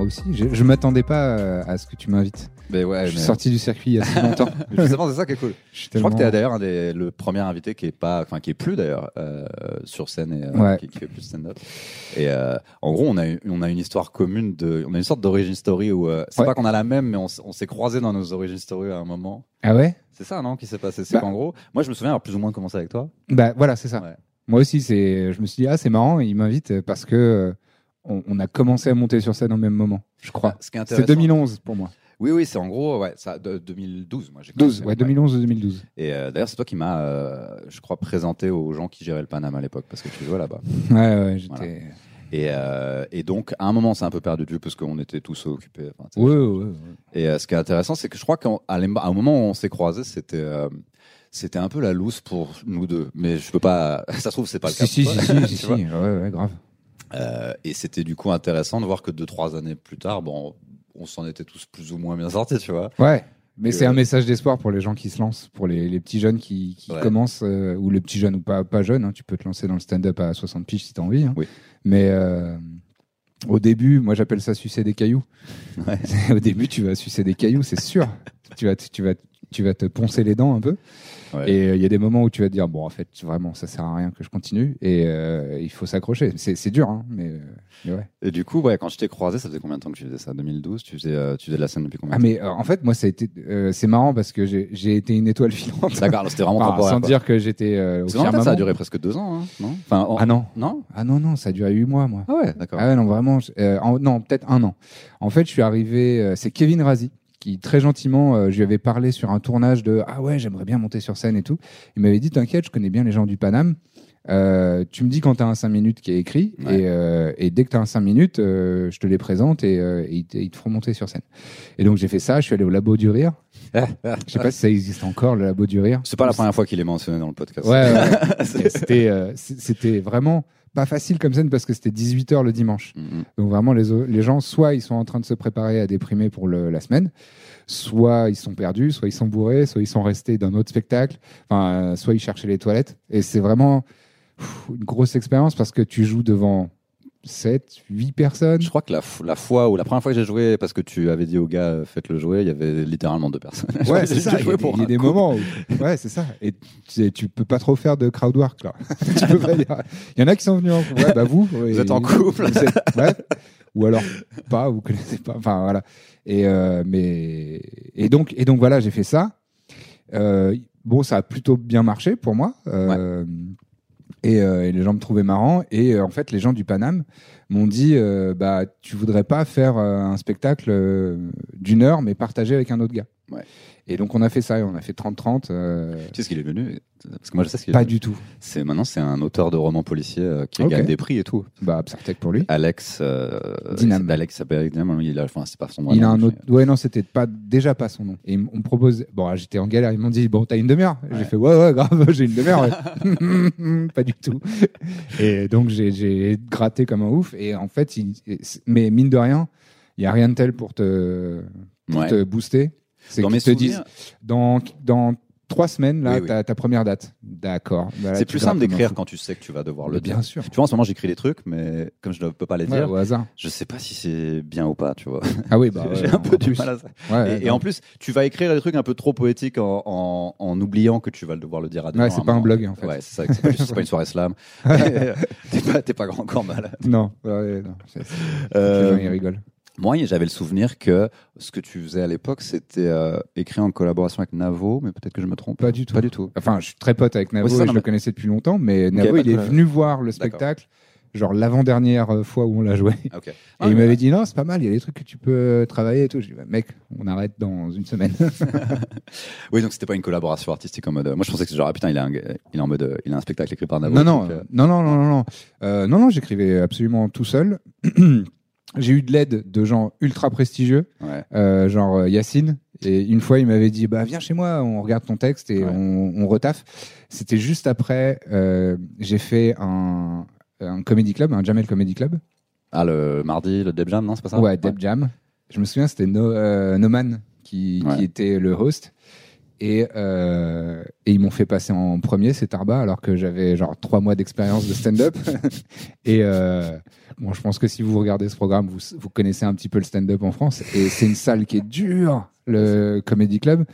moi aussi, je, je m'attendais pas euh, à ce que tu m'invites. Mais ouais, je suis mais- sorti du circuit il y a si longtemps. Justement, c'est ça qui est cool. Je, crois que tu es d'ailleurs un des, le premier invité qui est pas, enfin qui est plus d'ailleurs euh, sur scène et euh, Ouais. qui, qui fait plus stand-up. Et euh, en gros, on a une- on a une histoire commune de, on a une sorte d'origin story où c'est Ouais. pas qu'on a la même, mais on, s'est croisés dans nos origin story à un moment. Ah ouais? C'est ça, non, qui s'est passé? C'est Bah. qu'en gros, moi, je me souviens avoir plus ou moins commencé avec toi. Bah voilà, c'est ça. Ouais. Moi aussi, c'est. Je me suis dit ah c'est marrant, il m'invite parce que on, on a commencé à monter sur scène au même moment, je crois. Ce est C'est intéressant. 2011 pour moi. Oui, oui, c'est en gros, ouais, ça, de, 2012. Moi, j'ai 12, commencé, ouais, 2011 ou 2012. Et euh, d'ailleurs, c'est toi qui m'as, euh, je crois, présenté aux gens qui géraient le Panama à l'époque parce que tu jouais là-bas. Ouais, ouais, j'étais. Voilà. Et, euh, et donc, à un moment, c'est un peu perdu de vue parce qu'on était tous occupés. enfin. Ouais, ouais, ouais. Et euh, ce qui est intéressant, c'est que je crois qu'à un moment où on s'est croisés, c'était euh, c'était un peu la loose pour nous deux. Mais je peux pas. Ça se trouve, c'est pas le cas. Si, si, si, si, si, vois. ouais, ouais, grave. Euh, et c'était du coup intéressant de voir que deux trois années plus tard, bon, on s'en était tous plus ou moins bien sortis, tu vois. Ouais. Mais c'est un message d'espoir pour les gens qui se lancent, pour les, les petits jeunes qui, qui Ouais. commencent, euh, ou les petits jeunes ou pas, pas jeunes. hein, tu peux te lancer dans le stand-up à 60 piges si tu as envie. hein. Oui. Mais euh, au début, moi j'appelle ça sucer des cailloux. Ouais. au début, tu vas sucer des cailloux, c'est sûr. tu, vas, te- tu, vas, tu vas te poncer les dents un peu. Ouais. Et euh, il y a des moments où tu vas te dire, bon, en fait, vraiment, ça sert à rien que je continue. Et euh, il faut s'accrocher. C'est c'est dur, hein, mais, euh, mais ouais. Et du coup, ouais, quand je t'ai croisé, ça faisait combien de temps que tu faisais ça? 2012 tu faisais, tu faisais de la scène depuis combien Ah, de temps? mais euh, en fait, moi, ça a été, euh, c'est marrant parce que j'ai j'ai été une étoile filante. D'accord, c'était vraiment Enfin, sans quoi. dire que j'étais euh, au firmament. ça a duré presque deux ans, hein, non? Enfin, en- Ah non, non? Ah non, non, ça a duré huit mois, moi. Ah ouais, d'accord. Ah ouais, non, vraiment. je- euh, en- non, peut-être un an. En fait, je suis arrivé. euh, c'est Kevin Razi qui très gentiment, euh, je lui avais parlé sur un tournage de ah ouais, j'aimerais bien monter sur scène et tout. Il m'avait dit t'inquiète, je connais bien les gens du Paname. Euh, tu me dis quand tu as un 5 minutes qui est écrit Ouais. et, euh, et dès que tu as un 5 minutes, je te les présente et, et ils, te, ils te feront monter sur scène. Et donc j'ai fait ça, je suis allé au Labo du Rire. Je sais pas si ça existe encore, le Labo du Rire. C'est pas la première fois qu'il est mentionné dans le podcast. Ouais, c'était c'était vraiment pas facile comme scène parce que c'était 18h le dimanche. Mhm. Donc vraiment, les, les gens, soit ils sont en train de se préparer à déprimer pour le- la semaine, soit ils sont perdus, soit ils sont bourrés, soit ils sont restés d'un autre spectacle, enfin, euh, soit ils cherchaient les toilettes. Et c'est vraiment pff, une grosse expérience parce que tu joues devant 7, 8 personnes. Je crois que la, fois ou la première fois que j'ai joué, parce que tu avais dit au gars, euh, faites-le jouer, il y avait littéralement deux personnes. Ouais, c'est ça. Il y a, y des couple. moments où. Ouais, c'est ça. Et tu, tu peux pas trop faire de crowd work, là. tu peux pas dire. Il y en a qui sont venus en Ouais, bah vous. Vous êtes en couple. vous êtes- ouais. Ou alors pas, vous connaissez pas. Enfin, voilà. Et, euh, mais, et, donc, et donc, voilà, j'ai fait ça. Euh, bon, ça a plutôt bien marché pour moi. Euh, et, euh, les gens me trouvaient marrant. Et euh, en fait, les gens du Paname m'ont dit euh, bah, tu voudrais pas faire euh, un spectacle euh, d'une heure, mais partagé avec un autre gars. Et donc, on a fait ça. et On a fait 30-30. euh, Tu sais ce qu'il est devenu Parce que moi je sais ce qu'il est pas devenu. du tout. C'est maintenant c'est un auteur de romans policiers euh, qui gagne des prix et tout. Bah, Absartec pour lui. Alex euh, Dinam. Alex s'appelle Dinam, il a enfin c'est pas son nom. Il a un autre. Ouais, non, c'était pas déjà pas son nom. Et on me propose. Bon, ah, j'étais en galère. Ils m'ont dit bon, t'as une demi-heure. J'ai fait ouais, ouais, grave, j'ai une demi-heure. ouais. pas du tout. Et donc j'ai- j'ai gratté comme un ouf. Et en fait, il- mais mine de rien, il y a rien de tel pour te, pour Ouais. te booster. C'est Dans mes te disent souvenirs, dans dans trois semaines là, Oui, ta première date. D'accord. Bah, c'est plus simple d'écrire quand tu sais que tu vas devoir Mais le bien dire. sûr. Tu vois en ce moment j'écris des trucs mais comme je ne peux pas les Ouais, dire, au hasard. je sais pas si c'est bien ou pas, tu vois. Ah oui, bah J'ai ouais, un peu du plus. mal à ça. Ouais, et, en plus, tu vas écrire des trucs un peu trop poétiques en, en, en oubliant que tu vas devoir le dire à des Ouais, gens c'est à pas un blog, en fait. Ouais, c'est ça. C'est pas, c'est pas une soirée slam. t'es pas, pas grand corps malade. Non, ouais, non. c'est- c'est- Euh, rigolent. Moi, j'avais le souvenir que ce que tu faisais à l'époque, c'était euh, écrit en collaboration avec Navo, mais peut-être que je me trompe. Pas du tout. Pas du tout. Enfin, je suis très pote avec Navo Ouais, c'est ça, et non, je mais- le connaissais depuis longtemps, mais Navo, il est venu voir le spectacle genre l'avant-dernière euh, fois où on l'a joué. Ah. Et Ah, il m'avait dit non, c'est pas mal, il y a des trucs que tu peux euh, travailler et tout. Je dis bah, mec, on arrête dans une semaine. Oui, donc c'était pas une collaboration artistique en mode. Moi, je pensais que genre, ah, putain, il a un, il est en mode, il a un spectacle écrit par Navo. non, non, donc, euh, non, non, non, non, non, Euh, non, non, j'écrivais absolument tout seul. J'ai eu de l'aide de gens ultra prestigieux, ouais. euh, genre euh, Yacine. Et une fois, il m'avait dit bah viens chez moi, on regarde ton texte et Ouais. on, on retaffe. C'était juste après, euh, j'ai fait un, un comedy club, un Jamel Comedy Club. Ah, le mardi, le Deb Jam, non, c'est pas ça? Ouais, Deb Jam. Je me souviens, c'était no, euh, Noman qui, qui était le host. Et, euh, et ils m'ont fait passer en premier, c'est Tarba, alors que j'avais genre trois mois d'expérience de stand-up. et euh, bon, je pense que si vous regardez ce programme, vous, vous connaissez un petit peu le stand-up en France. Et c'est une salle qui est dure, le Comedy Club.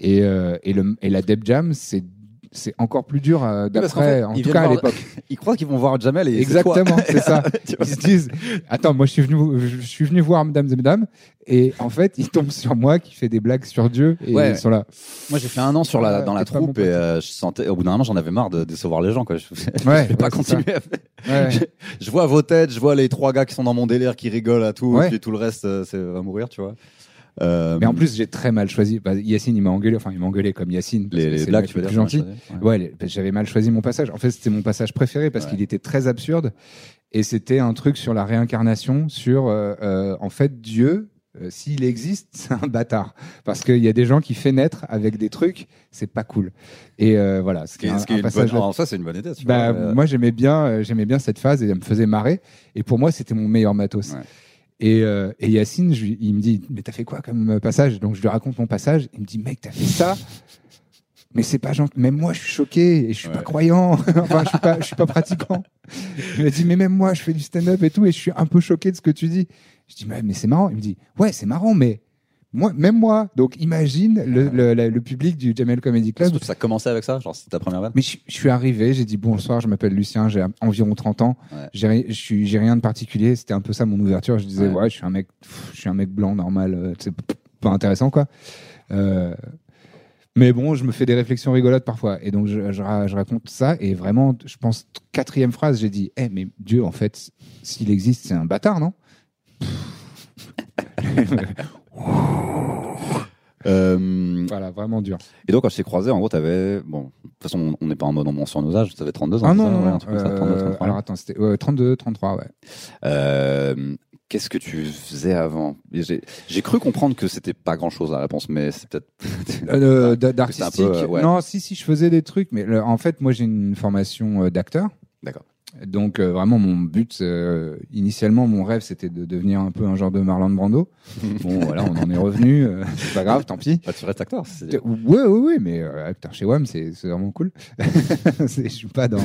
Et, euh, et, le, et la Deb Jam, c'est c'est encore plus dur euh, d'après, fait, en tout cas à l'époque. Ils croient qu'ils vont voir Jamel et. Exactement, c'est ça. Ils se disent, attends, moi je suis venu, je suis venu voir Mesdames et Mesdames, et en fait, ils tombent sur moi qui fait des blagues sur Dieu, et Ouais. ils sont là. Moi, j'ai fait un an sur la, dans la troupe et euh, je sentais, au bout d'un moment, j'en avais marre de décevoir les gens, quoi. Je, Ouais, je vais pas ouais, continuer. à. Je, je vois vos têtes, je vois les trois gars qui sont dans mon délire, qui rigolent à tout, et puis tout le reste, euh, c'est va mourir, tu vois. Euh, Mais en plus, j'ai très mal choisi. Bah, Yacine, il m'a engueulé, enfin, il m'a engueulé comme Yacine. parce les, que les blagues, tu veux dire gentil. Ouais. Ouais, j'avais mal choisi mon passage. En fait, c'était mon passage préféré parce Ouais. qu'il était très absurde et c'était un truc sur la réincarnation, sur euh, euh, en fait Dieu. euh, S'il existe, c'est un bâtard. Parce qu'il y a des gens qui fait naître avec des trucs, c'est pas cool. Et euh, voilà, Ce qui est, un- ce qui est un passage bonne, soi, c'est une bonne idée. Tu Bah, vois, euh, moi j'aimais bien, j'aimais bien cette phase et elle me faisait marrer. Et pour moi, c'était mon meilleur matos. Ouais. Et, euh, et Yacine, je il me dit, mais t'as fait quoi comme euh, passage? Donc je lui raconte mon passage. Il me dit, mec, t'as fait ça? Mais c'est pas gentil. Même moi, je suis choqué et je suis Ouais. pas croyant. enfin, je suis pas, je suis pas pratiquant. Il m'a dit, mais même moi, je fais du stand-up et tout, et je suis un peu choqué de ce que tu dis. Je dis, mais, mais c'est marrant. Il me dit, ouais, c'est marrant, mais moi, même moi. Donc, imagine le, le, le- le public du Jamel Comedy Club. surtout que ça commençait avec ça, genre c'était ta première vanne. Mais je, je suis arrivé, j'ai dit bonsoir, je m'appelle Lucien, j'ai environ 30 ans, Ouais. j'ai ri- je suis- j'ai rien de particulier. C'était un peu ça mon ouverture. Je disais Ouais. ouais, je suis un mec, pff, je suis un mec blanc normal, euh, c'est p- pas intéressant quoi. Euh, mais bon, je me fais des réflexions rigolotes parfois, et donc je, je ra- je raconte ça et vraiment, je pense quatrième phrase, j'ai dit, eh mais Dieu en fait, s'il existe, c'est un bâtard, non? Euh, Voilà, vraiment dur. et donc, quand je t'ai croisé, en gros, t'avais. Bon, de toute façon, on n'est pas en mode on ment sur nos âges, t'avais 32 ans. Ah c'est non, ça non, Ouais, non. un truc comme ça, euh, 32, 33. alors attends, c'était euh, 32, 33, ouais. Euh, Qu'est-ce que tu faisais avant? J'ai j'ai cru comprendre que c'était pas grand chose la réponse, mais c'est peut-être. Euh, d- d'artistique. euh, ouais. Non, si, si, je faisais des trucs, mais le- en fait, moi, j'ai une formation euh, d'acteur. D'accord. Donc, euh, vraiment, mon but, euh, initialement, mon rêve, c'était de devenir un peu un genre de Marlon Brando. bon, voilà, on en est revenu. euh, c'est pas grave, tant pis. Bah, tu restes acteur. Ouais, ouais, ouais, mais acteur chez WAM, c'est vraiment cool. Je suis pas dans,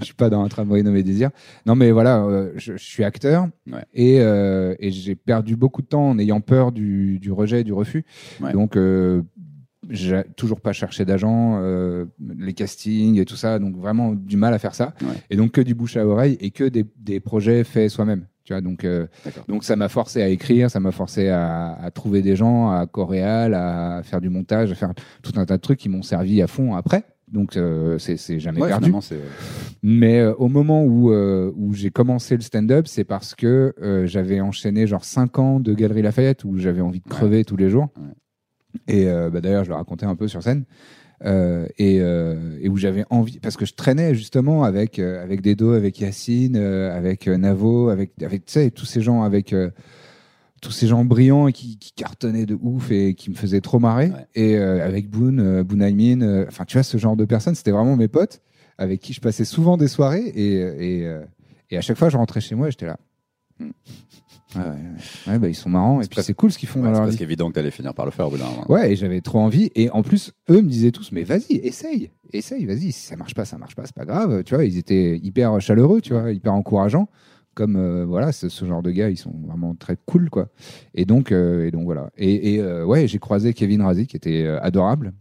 je suis pas dans un tramway nommé désir. Non, mais voilà, je, suis acteur Ouais. et, et j'ai perdu beaucoup de temps en ayant peur du, du rejet, du refus. Ouais. Donc, j'ai toujours pas cherché d'agent, euh, les castings et tout ça, donc vraiment du mal à faire ça. Ouais. Et donc que du bouche à oreille et que des, des projets faits soi-même. Tu vois, donc, euh, donc ça m'a forcé à écrire, ça m'a forcé à, à trouver des gens, à coréal, à faire du montage, à faire tout un tas de trucs qui m'ont servi à fond après. Donc euh, c'est jamais Ouais, perdu. Mais euh, au moment où, euh, où j'ai commencé le stand-up, c'est parce que j'avais enchaîné genre 5 ans de Galerie Lafayette où j'avais envie de crever tous les jours. Ouais. Et euh, bah, d'ailleurs, je le racontais un peu sur scène. Euh, et, euh, et où j'avais envie parce que je traînais justement avec euh, avec Dedo, avec Yacine, avec Navo, avec avec tous ces gens avec tous ces gens brillants et qui, qui cartonnaient de ouf et qui me faisaient trop marrer Ouais. et avec Boone, Boone Aymin, enfin tu vois ce genre de personnes, c'était vraiment mes potes avec qui je passais souvent des soirées et et, et à chaque fois je rentrais chez moi et j'étais là. Ouais, ouais, ouais. Ouais, bah, ils sont marrants et puis c'est cool ce qu'ils font dans c'est leur presque vie. évident que t'allais finir par le faire au bout d'un moment. Ouais, et j'avais trop envie. Et en plus, eux me disaient tous, mais vas-y, essaye, essaye, vas-y. Si ça marche pas, ça marche pas, c'est pas grave. Tu vois, ils étaient hyper chaleureux, tu vois, hyper encourageants. Comme euh, voilà, ce, ce genre de gars, ils sont vraiment très cool, quoi. Et donc, euh, et donc voilà. Et, et, euh, ouais, j'ai croisé Kevin Razi, qui était adorable.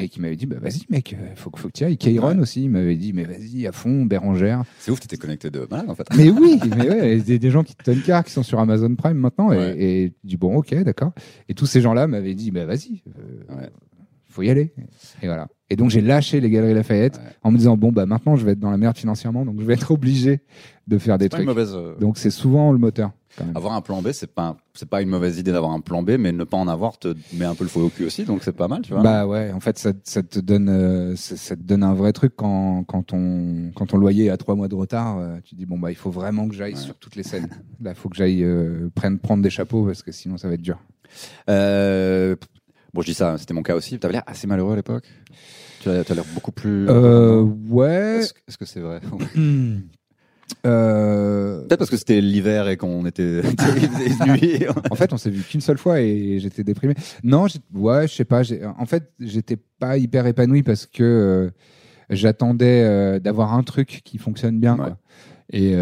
Et qui m'avait dit, bah vas-y mec, euh, faut, que- faut que tu ailles. Kairon Ouais. aussi, il m'avait dit, mais vas-y, à fond, Bérangère. C'est ouf, t'étais connecté de malade en fait. Mais oui, mais ouais, des, des gens qui te car, qui sont sur Amazon Prime maintenant, Ouais. et, et tu dis bon, ok, d'accord. Et tous ces gens-là m'avaient dit, bah vas-y, euh, Ouais. faut y aller. Et voilà. Et donc j'ai lâché les Galeries Lafayette Ouais. en me disant bon bah maintenant je vais être dans la merde financièrement, donc je vais être obligé de faire des trucs. mauvaise. euh, Donc c'est souvent le moteur. Avoir un plan B, c'est pas c'est pas une mauvaise idée d'avoir un plan B, mais ne pas en avoir te met un peu le feu au cul aussi, donc c'est pas mal, tu vois. Bah ouais, en fait ça, ça te donne euh, ça, ça te donne un vrai truc quand quand ton quand ton loyer est à trois mois de retard, euh, tu dis bon bah il faut vraiment que j'aille Ouais. sur toutes les scènes. Là, il faut que j'aille euh, prendre prendre des chapeaux parce que sinon ça va être dur. Euh, bon, je dis ça, c'était mon cas aussi. T'avais l'air assez malheureux à l'époque. Tu as, tu as l'air beaucoup plus. Euh, ouais. Est-ce est-ce que c'est vrai? Euh, Peut-être parce que c'était l'hiver et qu'on était en fait, on s'est vu qu'une seule fois et j'étais déprimé. Non, ouais, je sais pas. En fait, j'étais pas hyper épanoui parce que euh, j'attendais euh, d'avoir un truc qui fonctionne bien. Ouais. Quoi. Et,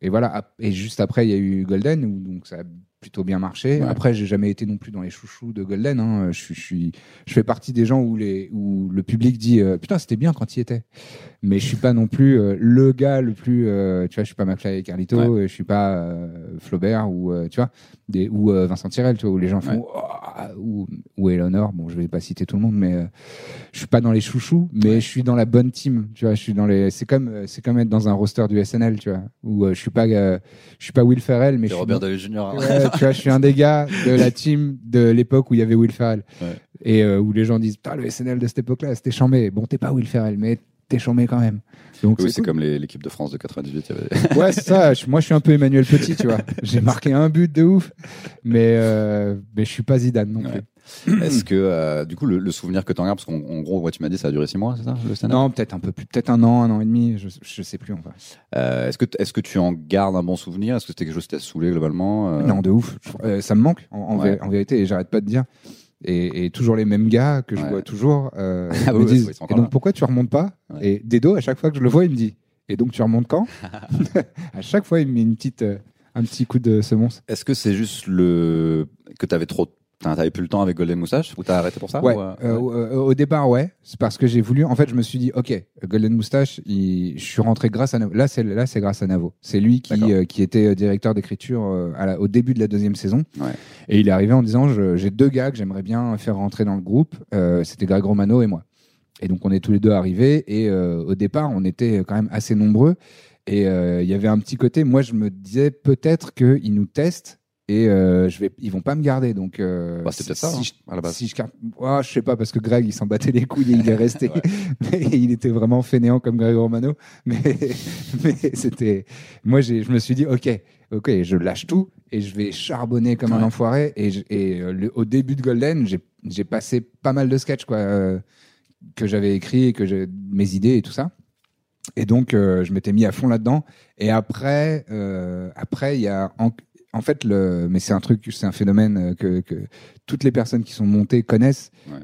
et voilà. Et juste après, il y a eu Golden, où donc ça a plutôt bien marché. Ouais. Après, j'ai jamais été non plus dans les chouchous de Golden. Hein. Je, suis, je, suis, je fais partie des gens où, les, où le public dit euh, Putain, c'était bien quand il était. Mais je suis pas non plus euh, le gars le plus. euh, tu vois, je suis pas McFly et Carlito, Ouais. et je suis pas euh, Flaubert ou, euh, tu vois, des, ou euh, Vincent Tirel, tu vois, où les gens font. Oh, ou, ou Eleanor. Bon, je vais pas citer tout le monde, mais euh, je suis pas dans les chouchous, mais je suis dans la bonne team. Tu vois, je suis dans les. C'est comme, c'est comme être dans un roster du SNL, tu vois, où euh, je suis pas, euh, je suis pas Will Ferrell, mais je suis Robert dans- Downey Jr. tu vois, je suis un des gars de la team de l'époque où il y avait Will Ferrell. Ouais. Et euh, où les gens disent, le SNL de cette époque-là, c'était chambé. Bon, t'es pas Will Ferrell, mais t'es chambé quand même. Donc, Oui, c'est cool. comme l'équipe de France de 98. il y avait- Ouais, c'est ça. Je- moi, je suis un peu Emmanuel Petit, tu vois. J'ai marqué un but de ouf, mais, euh, mais je suis pas Zidane non Ouais. Est-ce que, euh, du coup, le, le souvenir que tu en gardes, parce qu'en en gros, tu m'as dit ça a duré six mois, c'est ça, le stand-up Non, peut-être un peu plus, peut-être un an, un an et demi, je, je sais plus. Enfin. Euh, Est-ce que, t- est-ce que tu en gardes un bon souvenir? Est-ce que c'était quelque chose qui t'a saoulé globalement euh, Non, de ouf. Ça me manque, en, en Ouais. vé- en vérité, et j'arrête pas de dire. Et, et toujours les mêmes gars que je Ouais. vois toujours euh, Ah me disent Et donc là. pourquoi tu remontes pas? Ouais. Et Dedo, à chaque fois que je le vois, il me dit Et donc tu remontes quand? À chaque fois, il me met une petite, euh, un petit coup de semonce. Est-ce que c'est juste le que t'avais trop, t'as- t'avais plus le temps avec Golden Moustache ou t'as arrêté pour ça Ouais. ou, euh, Euh, ouais. euh, au départ, ouais. C'est parce que j'ai voulu. En fait, je me suis dit, ok, Golden Moustache, il- je suis rentré grâce à Navo. Là, c'est là, c'est grâce à Navo. C'est lui qui, euh, qui était directeur d'écriture la- au début de la deuxième saison. Ouais. Et il est arrivé en disant, je- j'ai deux gars que j'aimerais bien faire rentrer dans le groupe. C'était Greg Romano et moi. Et donc, on est tous les deux arrivés. Et au départ, on était quand même assez nombreux. Et il y avait un petit côté. Moi, je me disais peut-être qu'ils nous testent. Et euh, je vais, ils vont pas me garder. Donc, euh, Bah, c'est peut-être ça, si hein, je- à la base. si je Oh, je sais pas parce que Greg il s'en battait les couilles et il est resté. Mais il était vraiment fainéant comme Greg Romano. Mais, mais c'était. Moi j'ai- je me suis dit ok ok je lâche tout et je vais charbonner comme un enfoiré. Et, je- et euh, le- au début de Golden j'ai j'ai passé pas mal de sketchs quoi euh, que j'avais écrit et que mes idées et tout ça. Et donc je m'étais mis à fond là-dedans. Et après après il y a en, en fait le mais c'est un truc c'est un phénomène euh, que, que toutes les personnes qui sont montées connaissent. Ouais.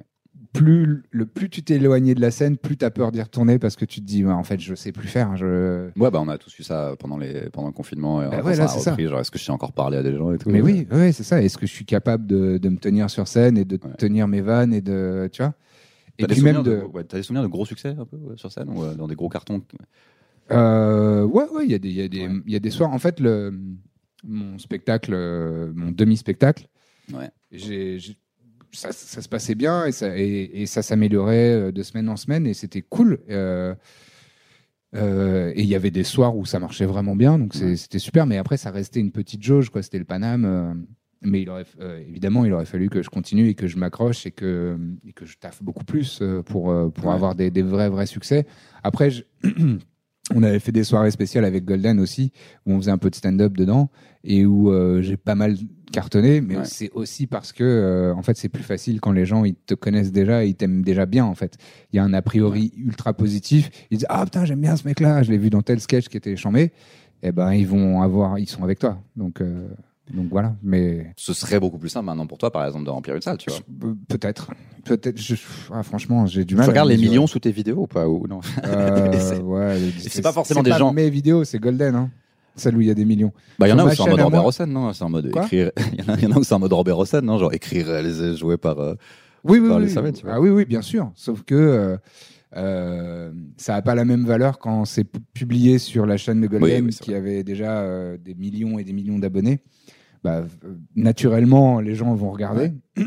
Plus le plus tu t'es éloigné de la scène, plus tu as peur d'y retourner parce que tu te dis en fait je sais plus faire. Je... Ouais, bah on a tous eu ça pendant les pendant le confinement. Et Bah ouais, là, c'est ça. Genre, est-ce que je sais encore parler à des gens et tout? Mais oui, ouais, c'est ça. Est-ce que je suis capable de, de me tenir sur scène et de tenir mes vannes et de tu vois? Et puis même souvenirs de, de, ouais, t'as des souvenirs de gros succès un peu sur scène ou euh, dans des gros cartons? Euh, ouais, ouais, il y a des, y a des, Ouais. il y a des soirs. En fait, le, mon spectacle, euh, mon demi-spectacle, Ouais. j'ai, j'ai- ça, ça se passait bien et ça, et, et ça s'améliorait euh, de semaine en semaine et c'était cool. Euh, euh, et il y avait des soirs où ça marchait vraiment bien, donc c'est- c'était super. Mais après, ça restait une petite jauge, quoi. C'était le Paname. euh, mais il aurait, évidemment, il aurait fallu que je continue et que je m'accroche et que, et que je taffe beaucoup plus pour, pour Ouais. avoir des, des vrais, vrais succès. Après, je- on avait fait des soirées spéciales avec Golden aussi, où on faisait un peu de stand-up dedans et où euh, j'ai pas mal cartonné, mais Ouais. c'est aussi parce que euh, en fait c'est plus facile quand les gens ils te connaissent déjà, ils t'aiment déjà bien en fait. Il y a un a priori ultra positif. Ils disent ah putain j'aime bien ce mec-là, je l'ai vu dans tel sketch qui était chambé. Et ben ils vont avoir, ils sont avec toi. Donc euh, donc voilà. Mais Ce serait beaucoup plus simple maintenant pour toi, par exemple, de remplir une salle, tu vois. euh, peut-être, peut-être. je- ah, franchement j'ai du Tu mal. à regardes les millions sous tes vidéos ou pas ou non Euh, C'est- ouais, c'est pas forcément des pas gens- Mes vidéos c'est Golden hein. Celle où il y a des millions. Bah, il y en a où c'est en mode Robert Hossein, non C'est en mode Quoi écrire. Il y, en a- où c'est en mode Robert Hossein, non Genre écrire les jouer par. euh, Oui, oui, par oui. les Savage, tu vois. Ah oui, oui, bien sûr. Sauf que euh, euh, ça n'a pas la même valeur quand c'est pu- publié sur la chaîne de Golden, Oui, oui, qui avait déjà des millions et des millions d'abonnés. Bah, naturellement, les gens vont regarder.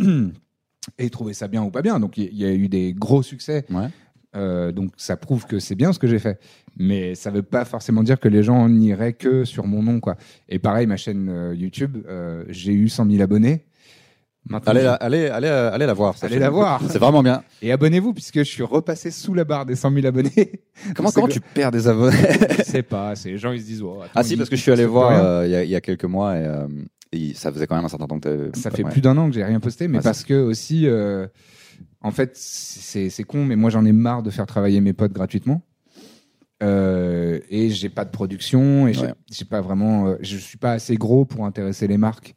et trouver ça bien ou pas bien. Donc il y, y a eu des gros succès. Ouais. Euh, donc ça prouve que c'est bien ce que j'ai fait. Mais ça veut pas forcément dire que les gens n'iraient que sur mon nom. quoi. Et pareil, ma chaîne euh, YouTube, euh, j'ai eu 100 000 abonnés. Maintenant, Allez, la, allez, allez, allez la voir. Allez la voir. C'est vraiment bien. Et abonnez-vous, puisque je suis repassé sous la barre des 100 000 abonnés. Comment, comment que- tu perds des abonnés? Je sais pas, les gens ils se disent. oh, attends, Ah si, parce que je suis allé voir il y, y a quelques mois et, et ça faisait quand même un certain temps que Ça fait ouais. plus d'un an que j'ai rien posté, mais parce que aussi, euh, en fait, c'est c'est con, mais moi j'en ai marre de faire travailler mes potes gratuitement. Euh, et j'ai pas de production et Ouais. j'ai pas vraiment, euh, je suis pas assez gros pour intéresser les marques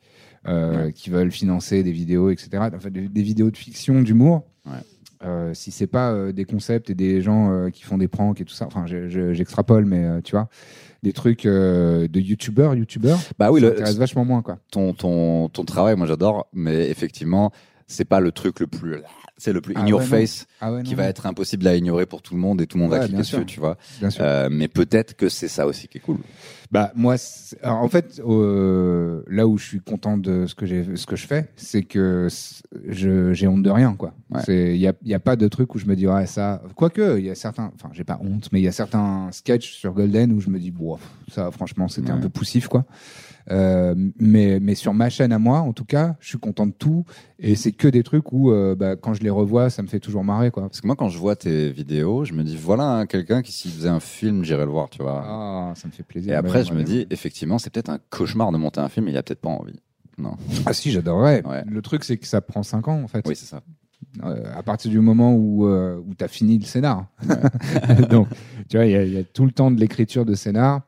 euh, qui veulent financer des vidéos, etc. Enfin, des, des vidéos de fiction, d'humour. Ouais. Euh, si c'est pas euh, des concepts et des gens euh, qui font des pranks et tout ça, enfin je- je- j'extrapole, mais tu vois, des trucs de youtubeurs, youtubeurs, Bah oui, ça le, vachement moins quoi. ton, ton, ton travail, moi j'adore, mais effectivement, c'est pas le truc le plus, c'est le plus in Ah your ouais, non. face Ah ouais, qui non, va être impossible à ignorer pour tout le monde et tout le monde va cliquer dessus, sûr. tu vois. Euh, mais peut-être que c'est ça aussi qui est cool. Bah moi, alors, en fait, euh, là où je suis content de ce que j'ai, ce que je fais, c'est que j'ai honte de rien, quoi. Il y a, y a pas de truc où je me dis ouais ça. Quoique il y a certains, enfin j'ai pas honte, mais il y a certains sketchs sur Golden où je me dis bon ça franchement c'était un peu poussif quoi. Euh, mais mais sur ma chaîne à moi, en tout cas, je suis content de tout et c'est que des trucs où euh, bah, quand je les revois, ça me fait toujours marrer quoi. Parce que moi, quand je vois tes vidéos, je me dis, voilà hein, quelqu'un qui, s'il faisait un film, j'irais le voir, tu vois. Ah, ça me fait plaisir. et après, Ouais, je me ouais. dis, effectivement, c'est peut-être un cauchemar de monter un film, il a peut-être pas envie. Non. ah si j'adorerais. Le truc c'est que ça prend 5 ans en fait. Oui, c'est ça. Euh, à partir du moment où, euh, où tu as fini le scénar. Donc, tu vois, il y, a- il y a tout le temps de l'écriture de scénar.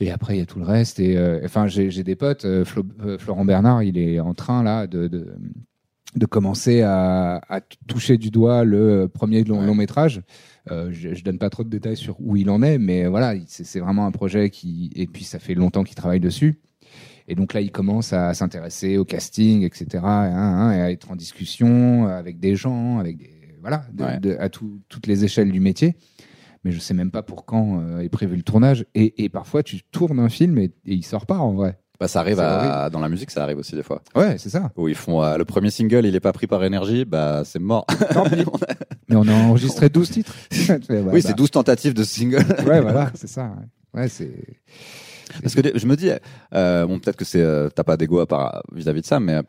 Et après, il y a tout le reste. Et euh, enfin, j'ai des potes. euh, Flo- euh, Florent Bernard, il est en train là de, de, de commencer à, toucher du doigt le premier long, Ouais. long métrage. Euh, je, je donne pas trop de détails sur où il en est, mais voilà, il- c'est vraiment un projet qui. Et puis, ça fait longtemps qu'il travaille dessus. Et donc là, il commence à s'intéresser au casting, etc., hein, hein, et à être en discussion avec des gens, avec des voilà, de- Ouais. de- à tout- toutes les échelles du métier. Mais je sais même pas pour quand euh, est prévu le tournage. Et, et parfois, tu tournes un film et, et il sort pas en vrai. Bah, ça arrive à, dans la musique, ça arrive aussi des fois. Ouais, c'est ça. Où ils font euh, le premier single, il est pas pris par énergie, bah c'est mort. Mais on a enregistré 12 titres. Ouais, oui, bah, c'est 12 tentatives de single. Ouais, voilà, c'est ça. Ouais, Ouais, c'est. Parce que je me dis, euh, bon, peut-être que c'est, euh, t'as pas d'ego vis-à-vis de ça, mais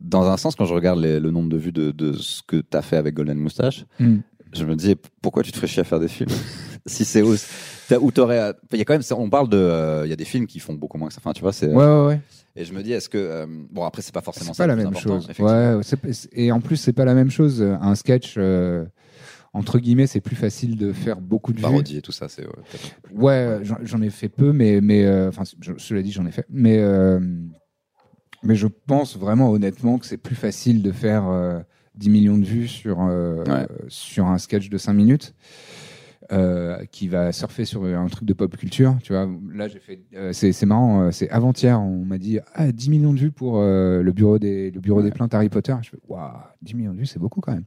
dans un sens, quand je regarde les- le nombre de vues de, de ce que t'as fait avec Golden Moustache, Hmm. Je me dis, pourquoi tu te ferais chier à faire des films Si c'est où, où t'aurais, il y a quand même, on parle de, euh, il y a des films qui font beaucoup moins que ça. Enfin, tu vois, c'est. Ouais, ouais, ouais. Et je me dis, est-ce que, euh, bon, après, c'est pas forcément C'est pas la même chose. Ouais, et en plus, c'est pas la même chose. Un sketch, euh, entre guillemets, c'est plus facile de faire beaucoup de vues. Parodie et tout ça, c'est. ouais, j'en- ai fait peu, mais, mais euh, enfin, cela dit, j'en ai fait. Mais, euh, mais je pense vraiment, honnêtement, que c'est plus facile de faire euh, 10 millions de vues sur, euh, Ouais. sur un sketch de 5 minutes. euh, qui va surfer sur un truc de pop culture, tu vois. Là, j'ai fait, euh, c'est marrant, euh, c'est avant-hier, on m'a dit ah 10 millions de vues pour le bureau des le bureau Ouais. des plaintes Harry Potter. Je fais waouh, 10 millions de vues, c'est beaucoup quand même.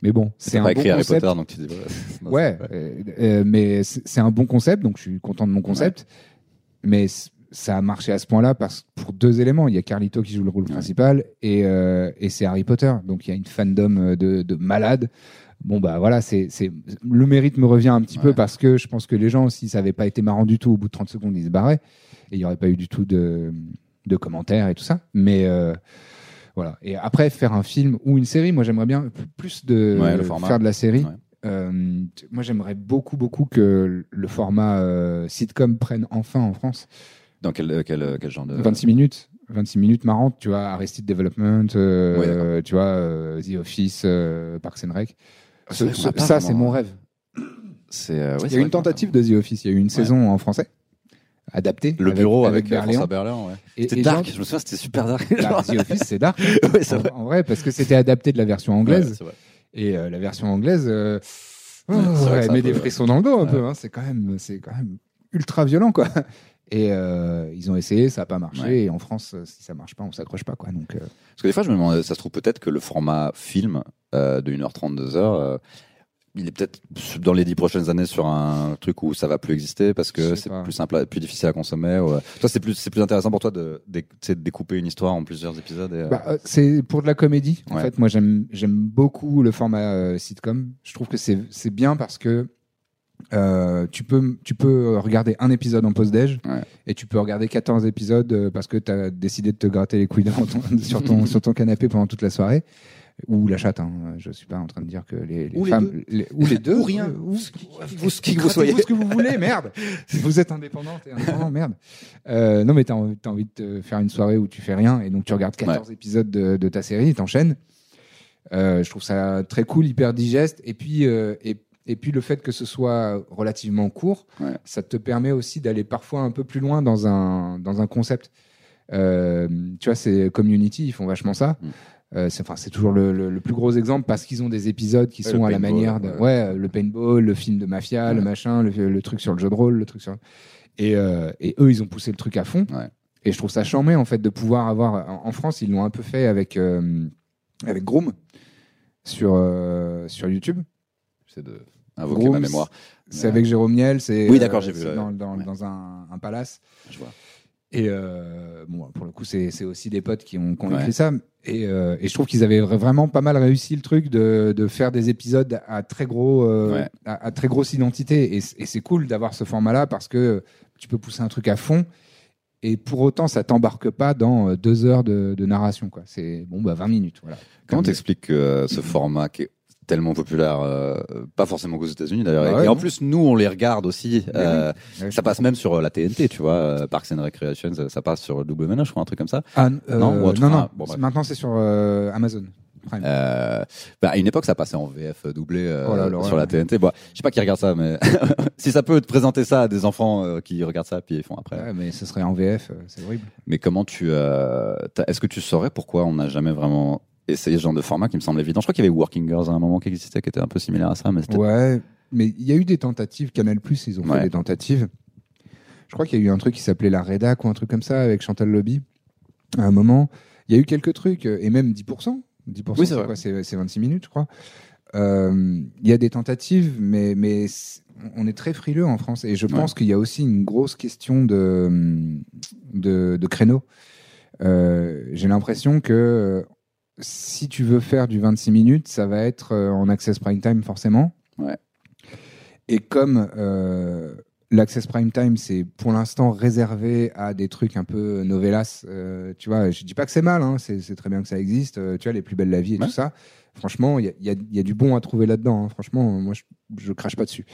Mais bon, c'est un pas bon écrit Harry concept. Potter, donc tu dis. Ouais, mais c'est un bon concept, donc je suis content de mon concept. Mais ça a marché à ce point-là parce, pour deux éléments. Il y a Carlito qui joue le rôle Ouais. principal et, euh, et c'est Harry Potter. Donc il y a une fandom euh, de, de malades. Bon, bah voilà, c'est le mérite me revient un petit peu parce que je pense que les gens, si ça n'avait pas été marrant du tout, au bout de 30 secondes, ils se barraient. Et il n'y aurait pas eu du tout de, de commentaires et tout ça. Mais. euh, voilà. Et après, faire un film ou une série, moi j'aimerais bien plus de Ouais, le format. faire de la série. Euh, moi, j'aimerais beaucoup, beaucoup que le format euh, sitcom prenne enfin en France. Dans quel, euh, quel, quel genre de. 26 minutes. 26 minutes marrantes, tu vois, Arrested Development, euh, Ouais, tu vois, euh, The Office, euh, Parks and Rec. C'est Ce- vrai qu'on ce- a pas ça, c'est mon rêve. Euh, ouais, Il y a eu une tentative de The Office, il y a eu une saison en français, adaptée. Le avec- bureau avec, euh, Berléand, ouais. Et- C'était dark, genre- je me souviens, c'était super dark. Bah, The Office, c'est dark. en, vrai. en vrai, parce que c'était adapté de la version anglaise. Et euh, la version anglaise, euh, oh, elle met des frissons dans le dos un peu. hein. C'est quand même, c'est quand même ultra violent, quoi. Et euh, ils ont essayé, ça n'a pas marché. Ouais. Et en France, euh, si ça marche pas, on s'accroche pas, quoi. Donc, euh, Parce que des fois, je me demande, ça se trouve peut-être que le format film euh, de 1h30, 2h, il est peut-être dans les dix prochaines années sur un truc où ça va plus exister parce que c'est plus simple, plus difficile à consommer. ou, Toi, c'est plus, c'est plus intéressant pour toi de, de, de découper une histoire en plusieurs épisodes. Et, Bah, c'est pour de la comédie. En Ouais. fait, moi, j'aime j'aime beaucoup le format sitcom. Je trouve que c'est c'est bien parce que euh, tu peux tu peux regarder un épisode en pause déj Ouais. et tu peux regarder 14 épisodes euh, parce que tu as décidé de te gratter les couilles dans ton- sur ton sur ton canapé pendant toute la soirée ou la chatte. Hein. Je suis pas en train de dire que les, les Ou les femmes deux. les- ou les deux Ou rien. euh, ou- vous, qui que vous soyez. Grattez-vous ce que vous voulez, merde. vous êtes indépendante et indépendant, merde. Euh, non, mais t'as envie, t'as envie de te faire une soirée où tu fais rien et donc tu regardes 14 épisodes de, de ta série, t'enchaînes. Euh, je trouve ça très cool, hyper digeste. Et puis, euh, et, et puis le fait que ce soit relativement court, Ouais. ça te permet aussi d'aller parfois un peu plus loin dans un, dans un concept. Euh, tu vois, c'est Community, ils font vachement ça. Mm. Euh, c'est enfin, toujours le, le- le plus gros exemple parce qu'ils ont des épisodes qui Ouais, sont à la paintball, manière de ouais. le paintball, le film de mafia, le machin, le, le truc sur le jeu de rôle, le truc sur et, euh, et eux ils ont poussé le truc à fond. Et je trouve ça charmé en fait de pouvoir avoir en, en France ils l'ont un peu fait avec avec Groom sur sur YouTube. C'est de invoquer Groom, ma mémoire. C'est avec Jérôme Niel, c'est Oui, d'accord, j'ai vu, dans, dans, Ouais. dans un, un palace. Je vois. Et euh, bon, pour le coup, c'est aussi des potes qui ont, qui ont Ouais. écrit ça. Et, euh, et je trouve qu'ils avaient vra- vraiment pas mal réussi le truc de, de faire des épisodes à très gros, euh, Ouais. à, à très grosse identité. Et, et c'est cool d'avoir ce format-là parce que tu peux pousser un truc à fond. Et pour autant, ça t'embarque pas dans deux heures de, de narration. C'est bon, bah 20 minutes. Voilà. Comment Comme- t'expliques que ce format qui est tellement populaire, euh, pas forcément qu'aux États-Unis d'ailleurs, Bah et- ouais, et en plus nous on les regarde aussi. Mais euh, Ça passe même sur euh, la TNT, tu vois, euh, Parks and Recreation, ça, ça passe sur WNH, je crois, un truc comme ça. Ah, Non, ou non, autre- non, ah, bon. Maintenant, c'est sur Amazon. Euh, bah, à une époque, ça passait en VF doublé euh, Oh là, sur la TNT. Bon, je sais pas qui regarde ça, mais si ça peut te présenter ça à des enfants euh, qui regardent ça, puis ils font après. Ouais, mais ce serait en VF, c'est horrible. Mais comment tu, est-ce que tu saurais pourquoi on n'a jamais vraiment essayé ce genre de format qui me semble évident Je crois qu'il y avait Working Girls à un moment qui existait, qui était un peu similaire à ça, mais Ouais, mais il y a eu des tentatives. Canal Plus, ils ont Ouais. fait des tentatives. Je crois qu'il y a eu un truc qui s'appelait La Rédac ou un truc comme ça avec Chantal Lobby. À un moment, il y a eu quelques trucs, euh, et même 10%. 10%, Oui, c'est c'est vrai. quoi C'est c'est 26 minutes, je crois. Euh, Il y a des tentatives, mais, mais on est très frileux en France. Et je Ouais. pense qu'il y a aussi une grosse question de, de, de créneau. Euh, J'ai l'impression que si tu veux faire du 26 minutes, ça va être euh, en access prime time forcément. Ouais. Et comme euh, l'access prime time, c'est pour l'instant réservé à des trucs un peu novellas, euh, tu vois, je dis pas que c'est mal, hein, c'est très bien que ça existe, euh, tu vois, les plus belles la vie et Ouais. tout ça. Franchement, il y a, y y du bon à trouver là-dedans. hein. Franchement, moi, je, je crache pas dessus.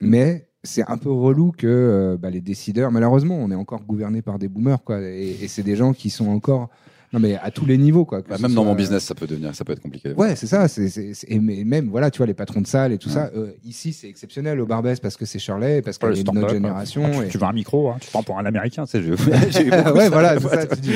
Mais c'est un peu relou que bah, les décideurs, malheureusement, on est encore gouverné par des boomers, quoi. Et, et c'est des gens qui sont encore, non mais à tous les niveaux, quoi. que Bah, même dans mon business, ça peut devenir, ça peut être compliqué. Ouais, c'est ça. C'est, c'est, c'est- et mais même, voilà, tu vois, les patrons de salle et tout Ouais. ça. euh, ici, c'est exceptionnel au Barbès parce que c'est Shirley, parce qu'elle Ouais, le est de notre stand-up, génération. hein. Tu, et- tu veux un micro, hein, tu prends pour un américain. Tu sais, beaucoup ouais, voilà, c'est ça. Tu dis,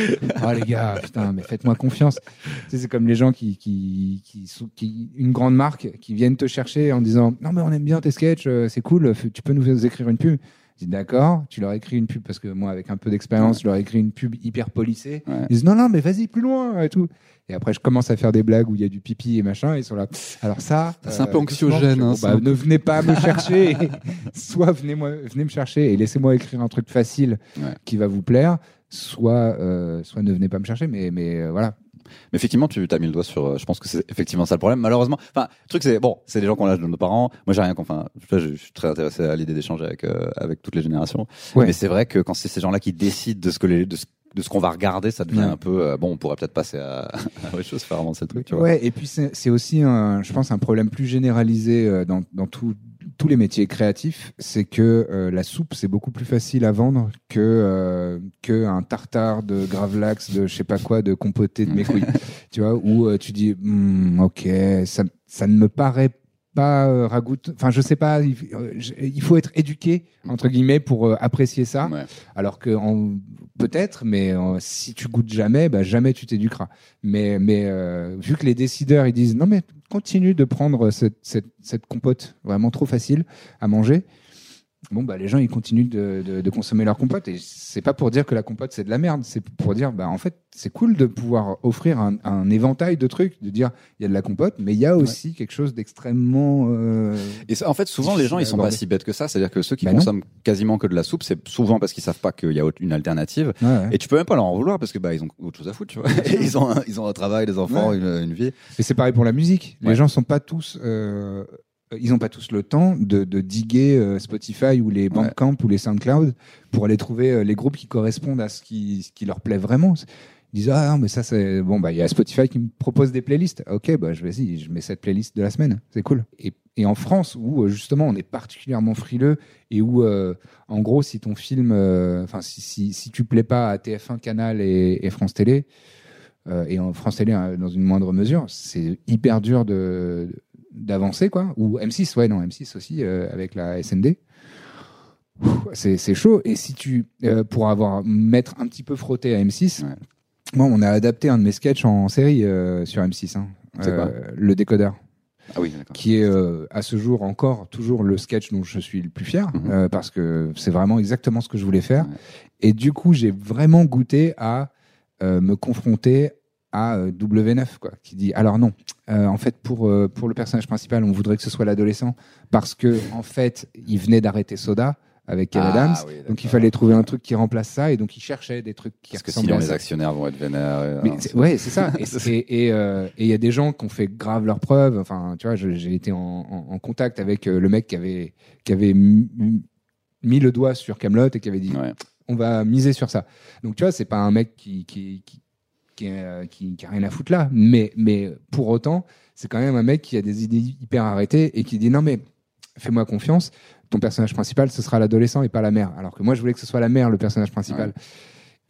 oh les gars, putain, mais faites-moi confiance. Tu sais, c'est comme les gens qui, qui, qui, sont- qui, une grande marque, qui viennent te chercher en disant, non mais on aime bien tes sketchs, euh, c'est cool, tu peux nous écrire une pub. D'accord, tu leur écris une pub parce que moi, avec un peu d'expérience, je leur écris une pub hyper polissée. Ouais. Ils disent non, non, mais vas-y plus loin et tout. Et après, je commence à faire des blagues où il y a du pipi et machin. Ils sont là. Alors ça, C'est un peu anxiogène, doucement, hein, c'est bah, ne venez pas me chercher. soit venez, moi, venez me chercher et laissez-moi écrire un truc facile Ouais. qui va vous plaire. Soit, euh, soit ne venez pas me chercher. Mais, mais euh, voilà. Mais effectivement, tu as mis le doigt sur. euh, Je pense que c'est effectivement ça le problème. Malheureusement, enfin, le truc c'est bon, c'est des gens qui ont l'âge de nos parents. Moi, j'ai rien. contre- Enfin, je, je suis très intéressé à l'idée d'échanger avec euh, avec toutes les générations. Ouais. Mais c'est vrai que quand c'est ces gens-là qui décident de ce que les de ce, de ce qu'on va regarder, ça devient Ouais. un peu. euh, bon, on pourrait peut-être passer à, à autre chose, faire avancer le truc. Tu vois. Ouais, et puis c'est aussi, un, je pense, un problème plus généralisé euh, dans, dans tout- tous les métiers créatifs, c'est que euh, la soupe, c'est beaucoup plus facile à vendre que, euh, que un tartare de gravlax, de je sais pas quoi, de compoté de mes couilles. tu vois, où tu dis, Hmm, ok, ça, ça ne me paraît pas euh, ragoût. Enfin, je sais pas, il, euh, je- il faut être éduqué, entre guillemets, pour euh, apprécier ça. Ouais. Alors que peut-être, mais euh, si tu goûtes jamais, bah, jamais tu t'éduqueras. Mais, mais euh, vu que les décideurs ils disent non mais continue de prendre cette, cette, cette compote vraiment trop facile à manger, bon bah les gens ils continuent de, de, de consommer leur compote et c'est pas pour dire que la compote c'est de la merde, c'est pour dire bah en fait c'est cool de pouvoir offrir un, un éventail de trucs, de dire il y a de la compote, mais il y a aussi quelque chose d'extrêmement euh, Et ça, en fait, souvent, les gens, ils sont pas si bêtes que ça. C'est-à-dire que ceux qui Bah non. consomment quasiment que de la soupe, c'est souvent parce qu'ils savent pas qu'il y a une alternative. ouais, ouais. Et tu peux même pas leur en vouloir parce que bah ils ont autre chose à foutre, tu vois. Et ils ont un, ils ont un travail, des enfants, une, une vie. Et c'est pareil pour la musique. Les gens sont pas tous, euh, ils ont pas tous le temps de, de diguer euh, Spotify ou les Bandcamp ou les SoundCloud pour aller trouver euh, les groupes qui correspondent à ce qui, ce qui leur plaît vraiment. Ils disent ah non, mais ça c'est bon bah il y a Spotify qui me propose des playlists. Ok bah je vais y je mets cette playlist de la semaine. C'est cool. Et, et en France où euh, justement on est particulièrement frileux et où euh, en gros si ton film, euh, enfin si, si si tu plais pas à TF1 Canal et, et France Télé euh, et en France Télé hein, dans une moindre mesure, c'est hyper dur de d'avancer quoi. Ou M6 ouais non M6 aussi euh, avec la SND. C'est c'est chaud et si tu euh, pour avoir mettre un petit peu frotté à M6 Ouais. moi on a adapté un de mes sketchs en série euh, sur M6 hein. Quoi le décodeur Ah oui, qui est euh, à ce jour encore toujours le sketch dont je suis le plus fier Mhm. euh, parce que c'est vraiment exactement ce que je voulais faire Ouais. et du coup j'ai vraiment goûté à euh, me confronter à euh, W9 quoi qui dit alors non euh, en fait pour euh, pour le personnage principal on voudrait que ce soit l'adolescent parce que en fait il venait d'arrêter Soda avec Kev Ah, Adams oui, donc il fallait trouver un truc qui remplace ça et donc il cherchait des trucs qui Parce que sinon à les ça. actionnaires vont être vénères. Mais hein, c'est- ouais, c'est ça. Et euh, il y a des gens qui ont fait grave leurs preuves. Enfin, tu vois, je- j'ai été en, en- en contact avec le mec qui avait qui avait mis, mis le doigt sur Camelot et qui avait dit Ouais. on va miser sur ça. Donc tu vois, c'est pas un mec qui qui qui qui, est, euh, qui- qui a rien à foutre là, mais mais pour autant, c'est quand même un mec qui a des idées hyper arrêtées et qui dit non mais fais-moi confiance. Ton personnage principal, ce sera l'adolescent et pas la mère. Alors que moi, je voulais que ce soit la mère, le personnage principal.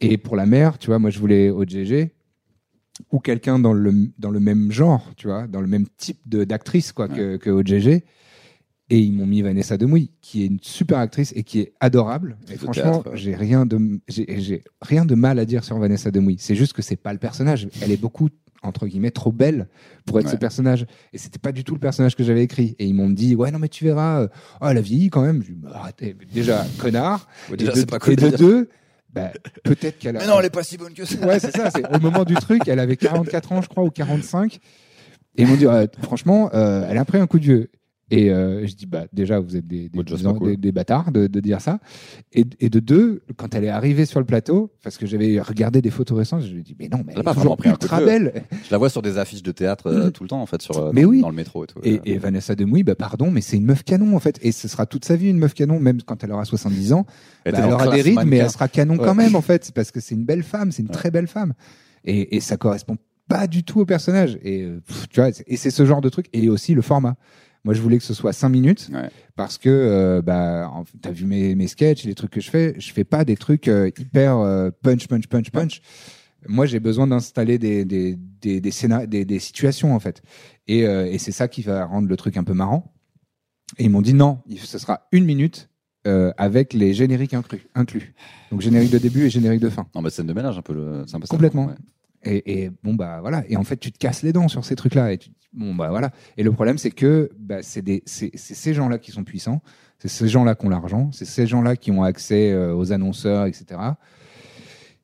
Et pour la mère, tu vois, moi, je voulais OGG ou quelqu'un dans le, dans le même genre, tu vois, dans le même type d'actrice, quoi, que, que OGG. Et ils m'ont mis Vanessa Demouy, qui est une super actrice et qui est adorable. Et franchement, j'ai rien de, j'ai rien de mal à dire sur Vanessa Demouy. C'est juste que c'est pas le personnage. Elle est beaucoup entre guillemets trop belle pour être Ouais. ce personnage et c'était pas du tout le personnage que j'avais écrit et ils m'ont dit ouais non mais tu verras euh, oh elle a vieilli quand même je bah, arrêtez déjà connard Ouais, déjà, et de, pas cool et de deux bah, peut-être qu'elle a Mais non, elle est pas si bonne que ça. Ouais, c'est ça. C'est au moment du truc, elle avait 44 ans, je crois, ou 45. Et ils m'ont dit, ah, franchement, euh, elle a pris un coup de vieux. Et euh, je dis, bah, déjà, vous êtes des, des, cool. bâtards de, de dire ça. Et, et de deux, quand elle est arrivée sur le plateau, parce que j'avais regardé des photos récentes, je lui ai dit, mais non, mais Elle elle, est toujours ultra belle. Je la vois sur des affiches de théâtre euh, tout le temps, en fait, sur, euh, Mais dans, oui. dans le métro et tout. Et, et Vanessa Demouy, bah, pardon, mais c'est une meuf canon, en fait. Et ce sera toute sa vie une meuf canon, même quand elle aura 70 ans. Elle Bah, elle aura des rides, mais elle sera canon Ouais. quand même, en fait. Parce que c'est une belle femme, c'est une Ouais. très belle femme. Et, et ça correspond pas du tout au personnage. Et, pff, tu vois, et c'est ce genre de truc. Et aussi le format. Moi, je voulais que ce soit 5 minutes Ouais. parce que, euh, bah, en- t'as vu mes, mes sketchs et les trucs que je fais. Je fais pas des trucs euh, hyper euh, punch, punch, punch, punch. Moi, j'ai besoin d'installer des, des, des, des, scénar- des, des situations, en fait. Et, et c'est ça qui va rendre le truc un peu marrant. Et ils m'ont dit non, ce sera une minute euh, avec les génériques inclus, inclus. Donc générique de début et générique de fin. Non, bah, scène de ménage, un peu. Le... C'est un peu ça. Complètement. Ouais. Et, et bon bah voilà. Et en fait, tu te casses les dents sur ces trucs-là. Et tu, bon bah voilà. Et le problème, c'est que bah, c'est des, c'est c'est ces gens-là qui sont puissants. C'est ces gens-là qui ont l'argent. C'est ces gens-là qui ont accès euh, aux annonceurs, etc.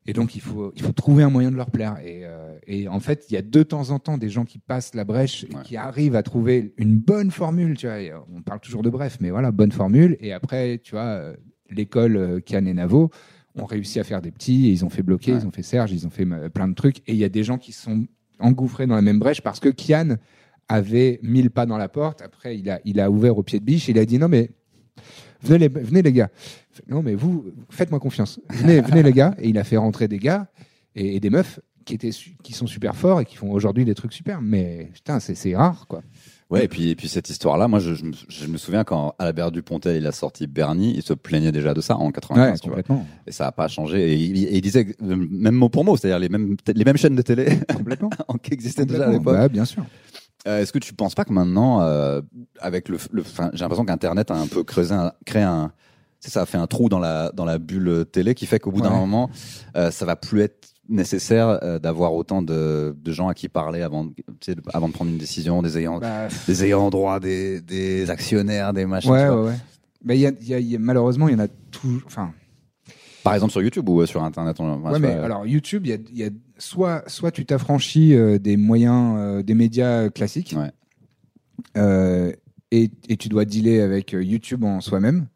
Et donc il faut, il faut trouver un moyen de leur plaire. Et, euh, et en fait, il y a de temps en temps des gens qui passent la brèche, et Ouais. qui arrivent à trouver une bonne formule. Tu vois, euh, on parle toujours de bref, mais voilà, bonne formule. Et après, tu vois, l'école Cannes et Navo ont réussi à faire des petits. Et ils ont fait bloquer, Ouais. ils ont fait Serge, ils ont fait euh, plein de trucs. Et il y a des gens qui sont engouffrés dans la même brèche parce que Kian avait mis le pas dans la porte. Après, il a, il a ouvert au pied de biche. Il a dit non mais venez les, venez les gars. Non mais vous, faites-moi confiance. Venez, venez les gars. Et il a fait rentrer des gars et, et des meufs qui étaient qui sont super forts et qui font aujourd'hui des trucs super. Mais putain, c'est rare quoi. Ouais, et puis, et puis cette histoire-là, moi, je, je, me, je me souviens quand Albert Dupontel il a sorti Bernie, il se plaignait déjà de ça en 95, tu vois. Et ça a pas changé. Et il, et il disait euh, même mot pour mot, c'est-à-dire les mêmes, les mêmes chaînes de télé complètement. qui existaient déjà à l'époque. Bah, bien sûr. Euh, Est-ce que tu penses pas que maintenant, euh, avec le, le j'ai l'impression qu'Internet a un peu creusé, un, créé un, ça a fait un trou dans la dans la bulle télé qui fait qu'au bout d'un Ouais. moment, euh, ça va plus être nécessaire euh, d'avoir autant de, de gens à qui parler avant, de- avant de prendre une décision, des ayants, Bah, des ayants droit, des, des actionnaires, des machins. ouais, tu ouais, vois. ouais. Mais y a, y a- il y a- malheureusement, il y en a toujours. Enfin, Par exemple sur YouTube ou euh, sur Internet on- enfin, ouais, mais alors YouTube, il y a, il y a soit, soit tu t'affranchis euh, des moyens, euh, des médias classiques, Ouais. euh, et, et tu dois dealer avec euh, YouTube en soi-même,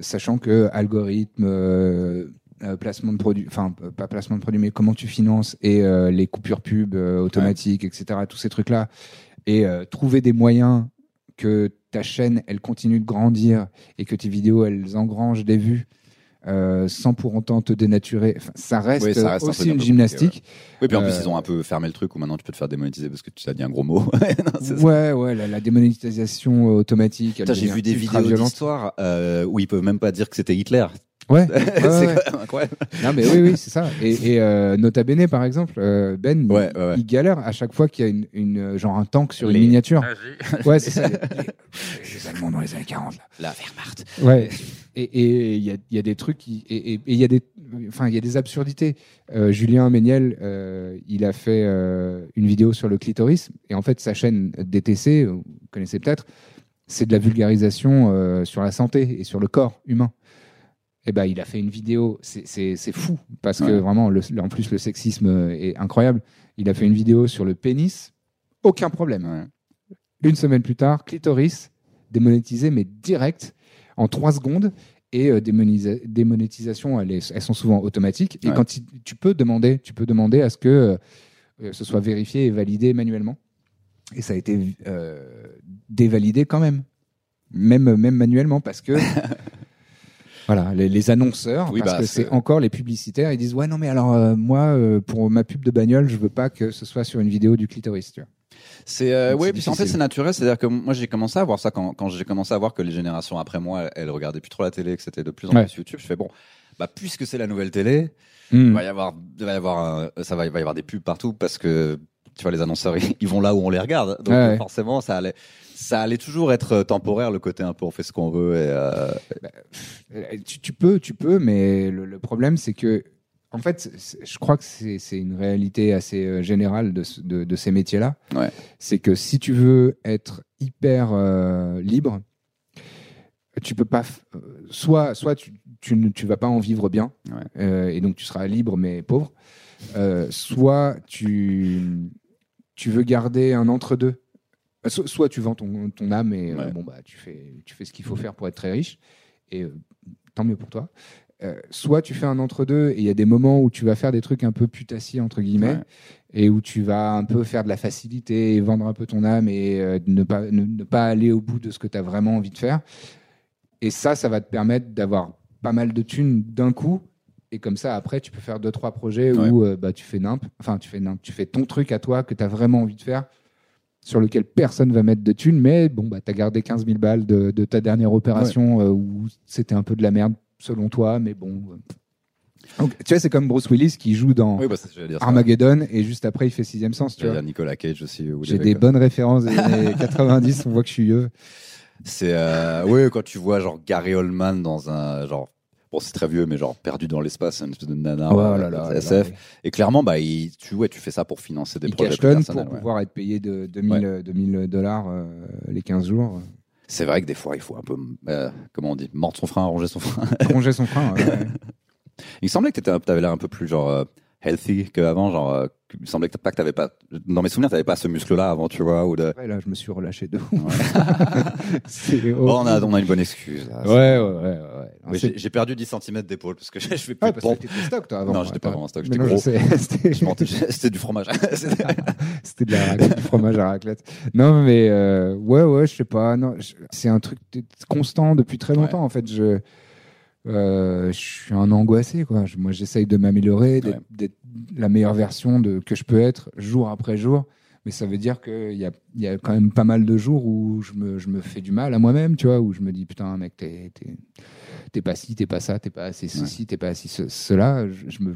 sachant que algorithme, euh, euh, placement de produits, enfin euh, pas placement de produits, mais comment tu finances et euh, les coupures pub euh, automatiques, etc. Tous ces trucs-là, et euh, trouver des moyens que ta chaîne elle continue de grandir et que tes vidéos elles engrangent des vues. euh, sans pour autant te dénaturer, Enfin, ça reste, Oui, ça reste aussi un une gymnastique. Oui, puis en plus Euh, ils ont un peu fermé le truc où maintenant tu peux te faire démonétiser parce que tu as dit un gros mot. Non. Ouais, ouais, la, la démonétisation euh, automatique. J'ai vu des vidéos d'histoire euh, où ils peuvent même pas dire que c'était Hitler. Ouais, ouais, c'est ouais. incroyable. Non, mais oui, oui, c'est ça. Et, et euh, Nota Bene, par exemple, euh, Ben, il- Ouais, ouais, ouais. il galère à chaque fois qu'il y a une, une, euh, genre un tank sur Les- une miniature. Ouais, c'est ça. Les, les- Allemands dans les années 40, là. La Wehrmacht. Ouais. Et il y a, il y a des trucs qui, et il y a des, enfin, il y a des absurdités. Euh, Julien Méniel, euh, il a fait euh, une vidéo sur le clitoris, et en fait, sa chaîne DTC, vous connaissez peut-être, c'est de la vulgarisation euh, sur la santé et sur le corps humain. Et ben, il a fait une vidéo, c'est- fou, parce que vraiment, le- en plus, le sexisme est incroyable. Il a fait une vidéo sur le pénis, aucun problème. Ouais. Une semaine plus tard, clitoris, démonétisé, mais direct, en trois secondes. Et euh, démonétisation, elles, sont souvent automatiques. Et Ouais. quand il- tu peux demander, tu peux demander à ce que euh, ce soit vérifié et validé manuellement. Et ça a été euh, dévalidé quand même, même même manuellement, parce que voilà, les, les annonceurs, Oui, parce bah, que c'est- encore les publicitaires, ils disent ouais non mais alors euh, moi euh, pour ma pub de bagnole, je veux pas que ce soit sur une vidéo du clitoris. Tu vois. C'est euh, c'est puis en fait c'est naturel, c'est-à-dire que moi j'ai commencé à voir ça quand, quand j'ai commencé à voir que les générations après moi elles, regardaient plus trop la télé, que c'était de plus en Ouais. plus YouTube. Je fais bon, bah puisque c'est la nouvelle télé, Hmm. il va y avoir, il va y avoir, un- ça va, il va y avoir des pubs partout parce que tu vois les annonceurs ils, vont là où on les regarde, donc Ouais, ouais. forcément ça allait, ça allait toujours être euh, temporaire le côté un peu on fait ce qu'on veut et euh, Euh, Tu, tu peux, tu peux, mais le, le problème, c'est que, en fait, je crois que c'est une réalité assez euh, générale de, ce- de, de ces métiers-là. Ouais. C'est que si tu veux être hyper euh, libre, tu peux pas. Soit, soit tu, tu ne tu vas pas en vivre bien, euh, et donc tu seras libre mais pauvre. Euh, soit tu, tu veux garder un entre-deux. So- Soit tu vends ton, ton âme et euh, bon, bah, tu, fais, tu fais ce qu'il faut faire pour être très riche, et euh, tant mieux pour toi. Euh, soit tu fais un entre-deux et il y a des moments où tu vas faire des trucs un peu putassiers, entre guillemets, Ouais. et où tu vas un peu faire de la facilité et vendre un peu ton âme et ne, pas, ne, ne pas aller au bout de ce que tu as vraiment envie de faire. Et ça, ça va te permettre d'avoir pas mal de thunes d'un coup. Et comme ça, après, tu peux faire deux, trois projets Ouais. où euh, bah, tu fais nimp, enfin, tu fais nimp, tu fais ton truc à toi que tu as vraiment envie de faire, sur lequel personne va mettre de thunes, mais bon, bah, tu as gardé 15 000 balles de, de ta dernière opération euh, où c'était un peu de la merde selon toi, mais bon. euh. Donc, tu vois, c'est comme Bruce Willis qui joue dans oui bah. Armageddon et juste après, il fait Sixième Sens, tu vois. dire Nicolas Cage aussi. J'ai des bonnes références des années 90, on voit que je suis vieux. C'est euh, ouais quand tu vois genre Gary Oldman dans un genre bon c'est très vieux mais genre perdu dans l'espace une espèce de nana Oh euh, là là, SF là, et clairement bah il, tu ouais tu fais ça pour financer des il projets plus personnels, pour ouais. pouvoir être payé de 2000, euh, 2000 dollars euh, les 15 jours. c'est vrai que des fois il faut un peu euh, comment on dit mordre son frein ronger son frein Ronger son frein. ouais, ouais. il semblait que t'étais- t'avais l'air un peu plus genre euh, healthy qu'avant genre euh, il semblait que pas que t'avais pas dans mes souvenirs t'avais pas ce muscle là avant tu vois ou de Ouais, là, je me suis relâché de ouf. Ouais. Bon, on a on a une bonne excuse là. Ouais, ouais, ouais. ouais. C'est- j'ai perdu 10 cm d'épaule parce que je fais plus Ouais, de parce que t'étais stock, toi, avant. Non, j'étais pas vraiment stock, j'étais non, je gros. C'était du fromage. C'était- c'était de la raclette, du fromage à raclette. Non, mais euh, ouais, ouais, je sais pas. Non, c'est un truc constant depuis très longtemps. En fait, je, euh, je suis un angoissé, quoi. Je- moi, j'essaye de m'améliorer, d'être Ouais. la meilleure version de que je peux être jour après jour. Mais ça veut dire qu'il y a, y a quand même pas mal de jours où je me, je me fais du mal à moi-même, tu vois, où je me dis putain, mec, t'es t'es- pas ci, t'es pas ça, t'es pas assez ceci, t'es pas assez ce- cela. Je, je me.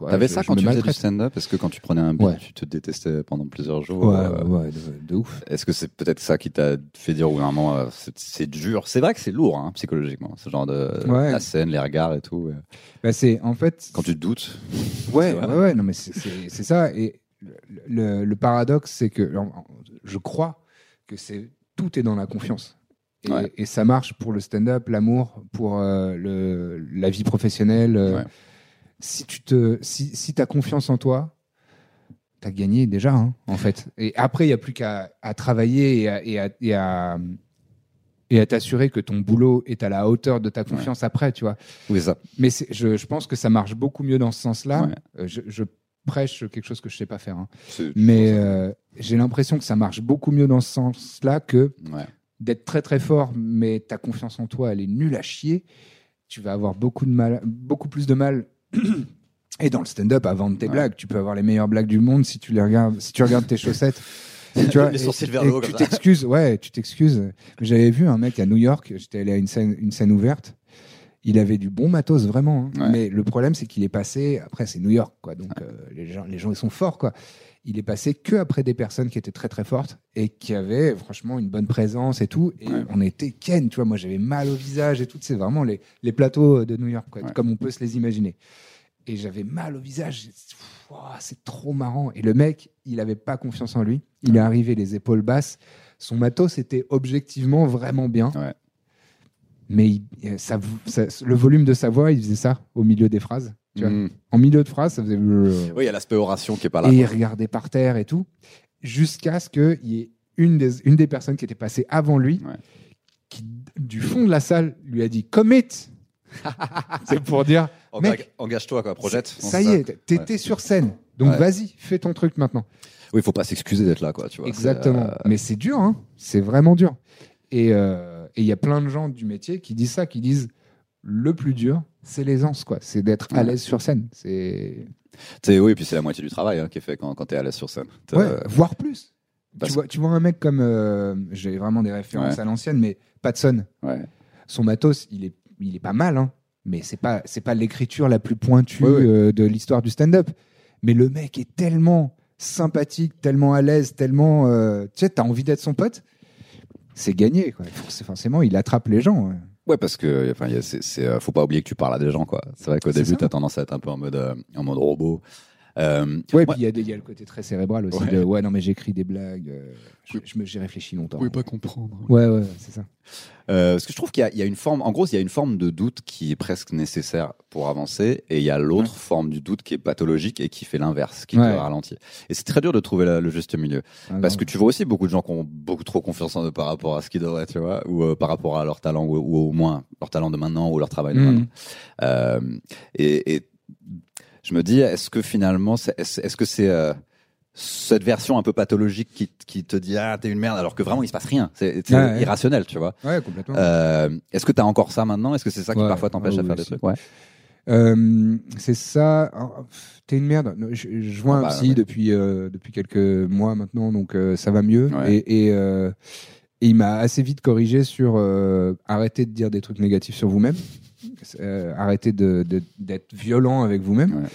ouais, T'avais ça je quand tu faisais du stand-up Est-ce que quand tu prenais un Ouais. tu te détestais pendant plusieurs jours Ouais, euh, ouais, de, de ouf. Est-ce que c'est peut-être ça qui t'a fait dire au bout d'un moment euh, c'est- dur? C'est vrai que c'est lourd hein, psychologiquement, ce genre de la scène, les regards et tout. euh. Bah, c'est en fait. Quand tu te doutes. Ouais, ouais, ouais, non, mais c'est- ça. Et le, le- le paradoxe, c'est que je crois que c'est tout est dans la confiance. Et, Ouais. et ça marche pour le stand-up, l'amour, pour euh, le, la vie professionnelle. euh, Ouais. Si tu te, si, si as confiance en toi, t'as gagné déjà, hein, en fait. Et après, il n'y a plus qu'à à travailler et à, et à, et à, et à t'assurer que ton boulot est à la hauteur de ta confiance après, tu vois. Oui, ça. Mais je, je pense que ça marche beaucoup mieux dans ce sens-là. Euh, Je, je prêche quelque chose que je sais pas faire. hein. Mais euh, j'ai l'impression que ça marche beaucoup mieux dans ce sens-là que. D'être très très fort, mais ta confiance en toi, elle est nulle à chier. Tu vas avoir beaucoup, de mal, beaucoup plus de mal. Et dans le stand-up, à vendre tes Ouais. blagues, tu peux avoir les meilleures blagues du monde si tu les regardes, si tu regardes tes chaussettes. Tu vois, et- et Tu t'excuses, ouais, tu t'excuses. J'avais vu un mec à New York, j'étais allé à une scène, une scène ouverte. Il avait du bon matos, vraiment. hein. Ouais. Mais le problème, c'est qu'il est passé. Après, c'est New York, quoi. Donc, euh, les, gens, les gens, ils sont forts, quoi. Il est passé que après des personnes qui étaient très, très fortes et qui avaient, franchement, une bonne présence et tout. Et Ouais. on était ken, tu vois. Moi, j'avais mal au visage et tout. C'est vraiment les, les plateaux de New York, quoi, Ouais. comme on peut se les imaginer. Et j'avais mal au visage. C'est trop marrant. Et le mec, il avait pas confiance en lui. Il est arrivé les épaules basses. Son matos était objectivement vraiment bien. Mais il- euh, ça, ça- le volume de sa voix, il faisait ça au milieu des phrases. Tu vois. Mm. En milieu de phrase, ça faisait. Oui, il y a l'aspect oration qui est pas là. et il regardait par terre et tout. Jusqu'à ce qu'il y ait une des, une des personnes qui était passée avant lui, Ouais. qui, du fond de la salle, lui a dit Commit C'est pour dire Engage-toi, quoi, projette. Ça y est, t'étais sur scène. Donc Ouais. vas-y, fais ton truc maintenant. Oui, il faut pas s'excuser d'être là, quoi. Tu vois, Exactement. euh, Mais c'est dur, hein. c'est vraiment dur. Et euh, et il y a plein de gens du métier qui disent ça, qui disent le plus dur, c'est l'aisance, quoi. C'est d'être à l'aise sur scène. C'est tu oui, puis c'est la moitié du travail hein, qui est fait quand, quand t'es à l'aise sur scène. T'as- ouais, voire plus. parce- Tu vois, tu vois un mec comme euh, j'ai vraiment des références Ouais. à l'ancienne, mais Patson, ouais. son matos, il est, il est pas mal, hein. Mais c'est pas, c'est pas l'écriture la plus pointue Ouais, ouais. euh, de l'histoire du stand-up. Mais le mec est tellement sympathique, tellement à l'aise, tellement, euh, tu sais, t'as envie d'être son pote. C'est gagné, quoi. Forc- Forcément, il attrape les gens. ouais. Ouais, parce que enfin, c'est, c'est, euh, faut pas oublier que tu parles à des gens, quoi. C'est vrai qu'au début, ça. t'as tendance à être un peu en mode, euh, en mode robot. Euh, Ouais, moi- puis il y, y a le côté très cérébral aussi. Ouais. De, ouais, non, mais j'écris des blagues. euh, je- je me- J'y réfléchis longtemps. comprendre. Ouais, ouais, c'est ça. Euh, parce que je trouve qu'il y a, il y a une forme, en gros, il y a une forme de doute qui est presque nécessaire pour avancer, et il y a l'autre forme du doute qui est pathologique et qui fait l'inverse, qui Ouais. te ralentit. Et c'est très dur de trouver la- le juste milieu, Ah, parce non. que tu vois aussi beaucoup de gens qui ont beaucoup trop confiance en eux par rapport à ce qu'ils devraient, tu vois, ou euh, par rapport à leur talent, ou, ou au moins leur talent de maintenant ou leur travail de Mhm. maintenant. Euh, et, et je me dis, est-ce que finalement, est-ce que c'est euh, cette version un peu pathologique qui, qui te dit ah t'es une merde alors que vraiment il se passe rien, c'est Ouais, irrationnel, tu vois. Ouais, complètement. Euh, Est-ce que tu as encore ça maintenant? Est-ce que c'est ça qui Ouais, parfois t'empêche ouais, à faire des trucs? Ouais. Euh, c'est ça. Oh, T'es une merde. Je, je vois Ah un bah, psy ouais. depuis depuis depuis quelques mois maintenant, donc euh, ça va mieux. Ouais. Et, et, et il m'a assez vite corrigé sur arrêter de dire des trucs négatifs sur vous-même, euh, de- de- d'être violent avec vous-même. Ouais.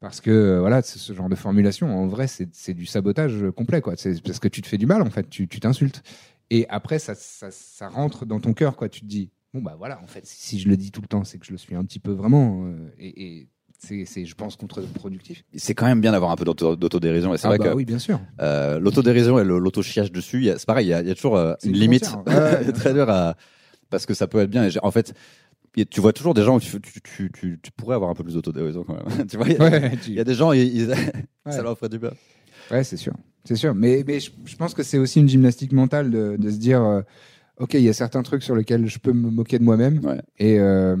Parce que euh, voilà, ce genre de formulation, en vrai, c'est c'est du sabotage complet, quoi. C'est parce que tu te fais du mal, en fait, tu tu t'insultes. Et après, ça, ça, ça rentre dans ton cœur, quoi. Tu te dis, bon, bah voilà, en fait, si je le dis tout le temps, c'est que je le suis un petit peu vraiment. euh, et et c'est, c'est, je pense, contre-productif. C'est quand même bien d'avoir un peu d'auto- d'autodérision. Et c'est Ah vrai bah que oui, bien sûr. euh, l'autodérision et le- l'auto-chiage dessus, il y a- c'est pareil, il y a, il y a toujours euh, une limite ouais, très dure à. Parce que ça peut être bien. Et en fait, tu vois toujours des gens où tu, tu, tu, tu, tu pourrais avoir un peu plus d'autodérision quand même. tu vois, il y, a- Ouais, tu- il y a des gens, ils, ils- ça leur ferait du bien. Ouais, c'est sûr. C'est sûr. Mais, mais je, je pense que c'est aussi une gymnastique mentale de, de se dire euh, OK, il y a certains trucs sur lesquels je peux me moquer de moi-même. Ouais. Et, euh,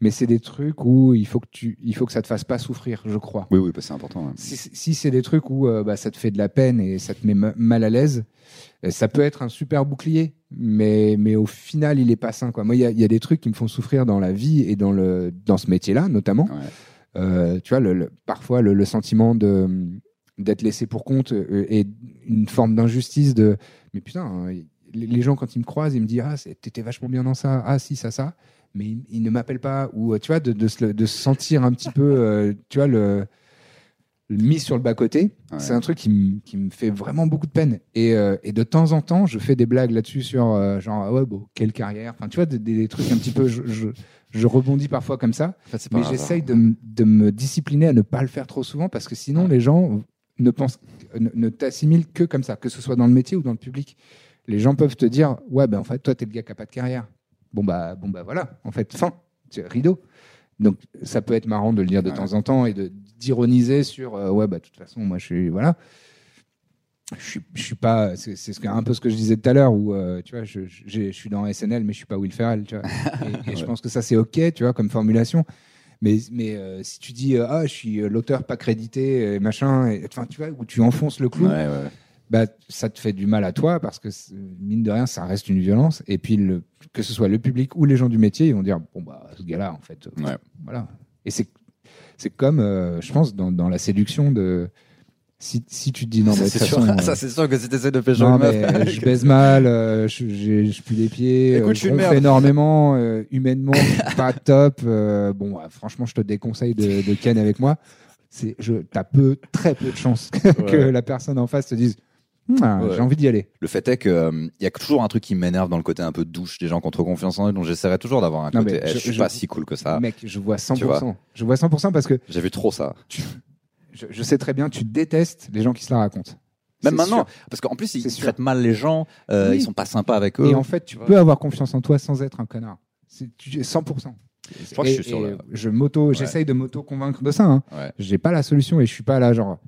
mais c'est des trucs où il faut, que tu, il faut que ça te fasse pas souffrir, je crois. Oui, oui, bah, c'est important. ouais. Si, si c'est des trucs où euh, bah, ça te fait de la peine et ça te met ma- mal à l'aise, ça peut être un super bouclier, mais, mais au final, il est pas sain. Quoi. Moi, il y a, il y a des trucs qui me font souffrir dans la vie et dans, le, dans ce métier-là, notamment. Ouais. Euh, tu vois, le, le- parfois, le, le sentiment de d'être laissé pour compte euh, et une forme d'injustice de mais putain hein, les, gens quand ils me croisent ils me disent ah t'étais vachement bien dans ça ah si ça ça mais ils, ils ne m'appellent pas ou euh, tu vois de, de, se, de se sentir un petit peu euh, tu vois le mis sur le bas côté Ouais. c'est un truc qui, me- qui fait vraiment beaucoup de peine et, euh, et de temps en temps je fais des blagues là-dessus sur euh, genre ah ouais bon quelle carrière enfin tu vois des, des trucs un petit peu je, je, je rebondis parfois comme ça En fait, mais grave. j'essaye de, de me discipliner à ne pas le faire trop souvent parce que sinon les gens ne pensent ne, ne t'assimilent que comme ça, que ce soit dans le métier ou dans le public. les gens peuvent te dire ouais ben en fait toi t'es le gars qui a pas de carrière. Bon bah bon bah voilà en fait fin rideau. Donc ça peut être marrant de le dire de temps en temps et de d'ironiser sur euh, ouais bah de toute façon moi je suis voilà je suis, je suis pas c'est ce un peu ce que je disais tout à l'heure où euh, tu vois je, je, je suis dans SNL mais je suis pas Will Ferrell tu vois et, et je pense que ça c'est ok tu vois comme formulation mais mais euh, si tu dis ah je suis l'auteur pas crédité et machin et- enfin tu vois où tu enfonces le clou Ouais, ouais. bah, ça te fait du mal à toi parce que mine de rien, ça reste une violence. Et puis, le, que ce soit le public ou les gens du métier, ils vont dire bon bah ce gars-là, en fait, Ouais. voilà. Et c'est c'est comme, euh, je pense, dans, dans la séduction de si, si tu te dis non, ça, bah, c'est sûr, euh, ça, sûr que si t'essaies de pécho non, une meuf. mais je baise mal, euh, je, j'ai- je pue des pieds, Écoute, euh, je je énormément, euh, humainement, pas top. euh, bon, ouais, franchement, je te déconseille de, de ken avec moi. Je, t'as peu, très peu de chances que Ouais. la personne en face te dise, Ah, Ouais. j'ai envie d'y aller. Le fait est que euh, y a toujours un truc qui m'énerve dans le côté un peu douche des gens contre confiance en eux, donc j'essaierai toujours d'avoir un Non, côté. eh, je- je, suis je- pas si cool que ça. Mec, je vois 100%. Tu vois. Je vois 100% parce que J'ai vu trop ça. je, je sais très bien, tu détestes les gens qui se la racontent. Même maintenant, sûr. parce qu'en plus ils, traitent mal les gens, euh, Oui. ils sont pas sympas avec eux. Et en fait, tu peux avoir confiance en toi sans être un connard. C'est tu- 100%. Je crois que je suis Et- sur et le- je m'auto, Ouais. j'essaye de m'auto convaincre de ça. Hein. Ouais. J'ai pas la solution et je suis pas là genre.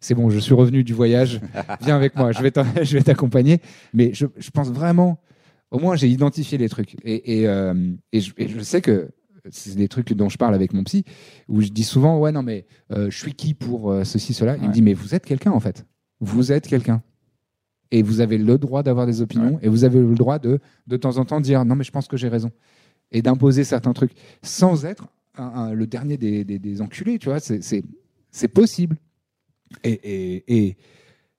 C'est bon, je suis revenu du voyage. Viens avec moi, je vais t'en- je vais t'accompagner. Mais je, je pense vraiment. Au moins, j'ai identifié les trucs et et, euh, et, je, et je sais que c'est des trucs dont je parle avec mon psy où je dis souvent ouais non mais euh, je suis qui pour euh, ceci cela. Il me dit mais vous êtes quelqu'un en fait. Vous êtes quelqu'un. Et vous avez le droit d'avoir des opinions et vous avez le droit de de temps en temps dire non mais je pense que j'ai raison et d'imposer certains trucs sans être un- un- le dernier des, des, des enculés, tu vois, c'est- possible. Et, et, et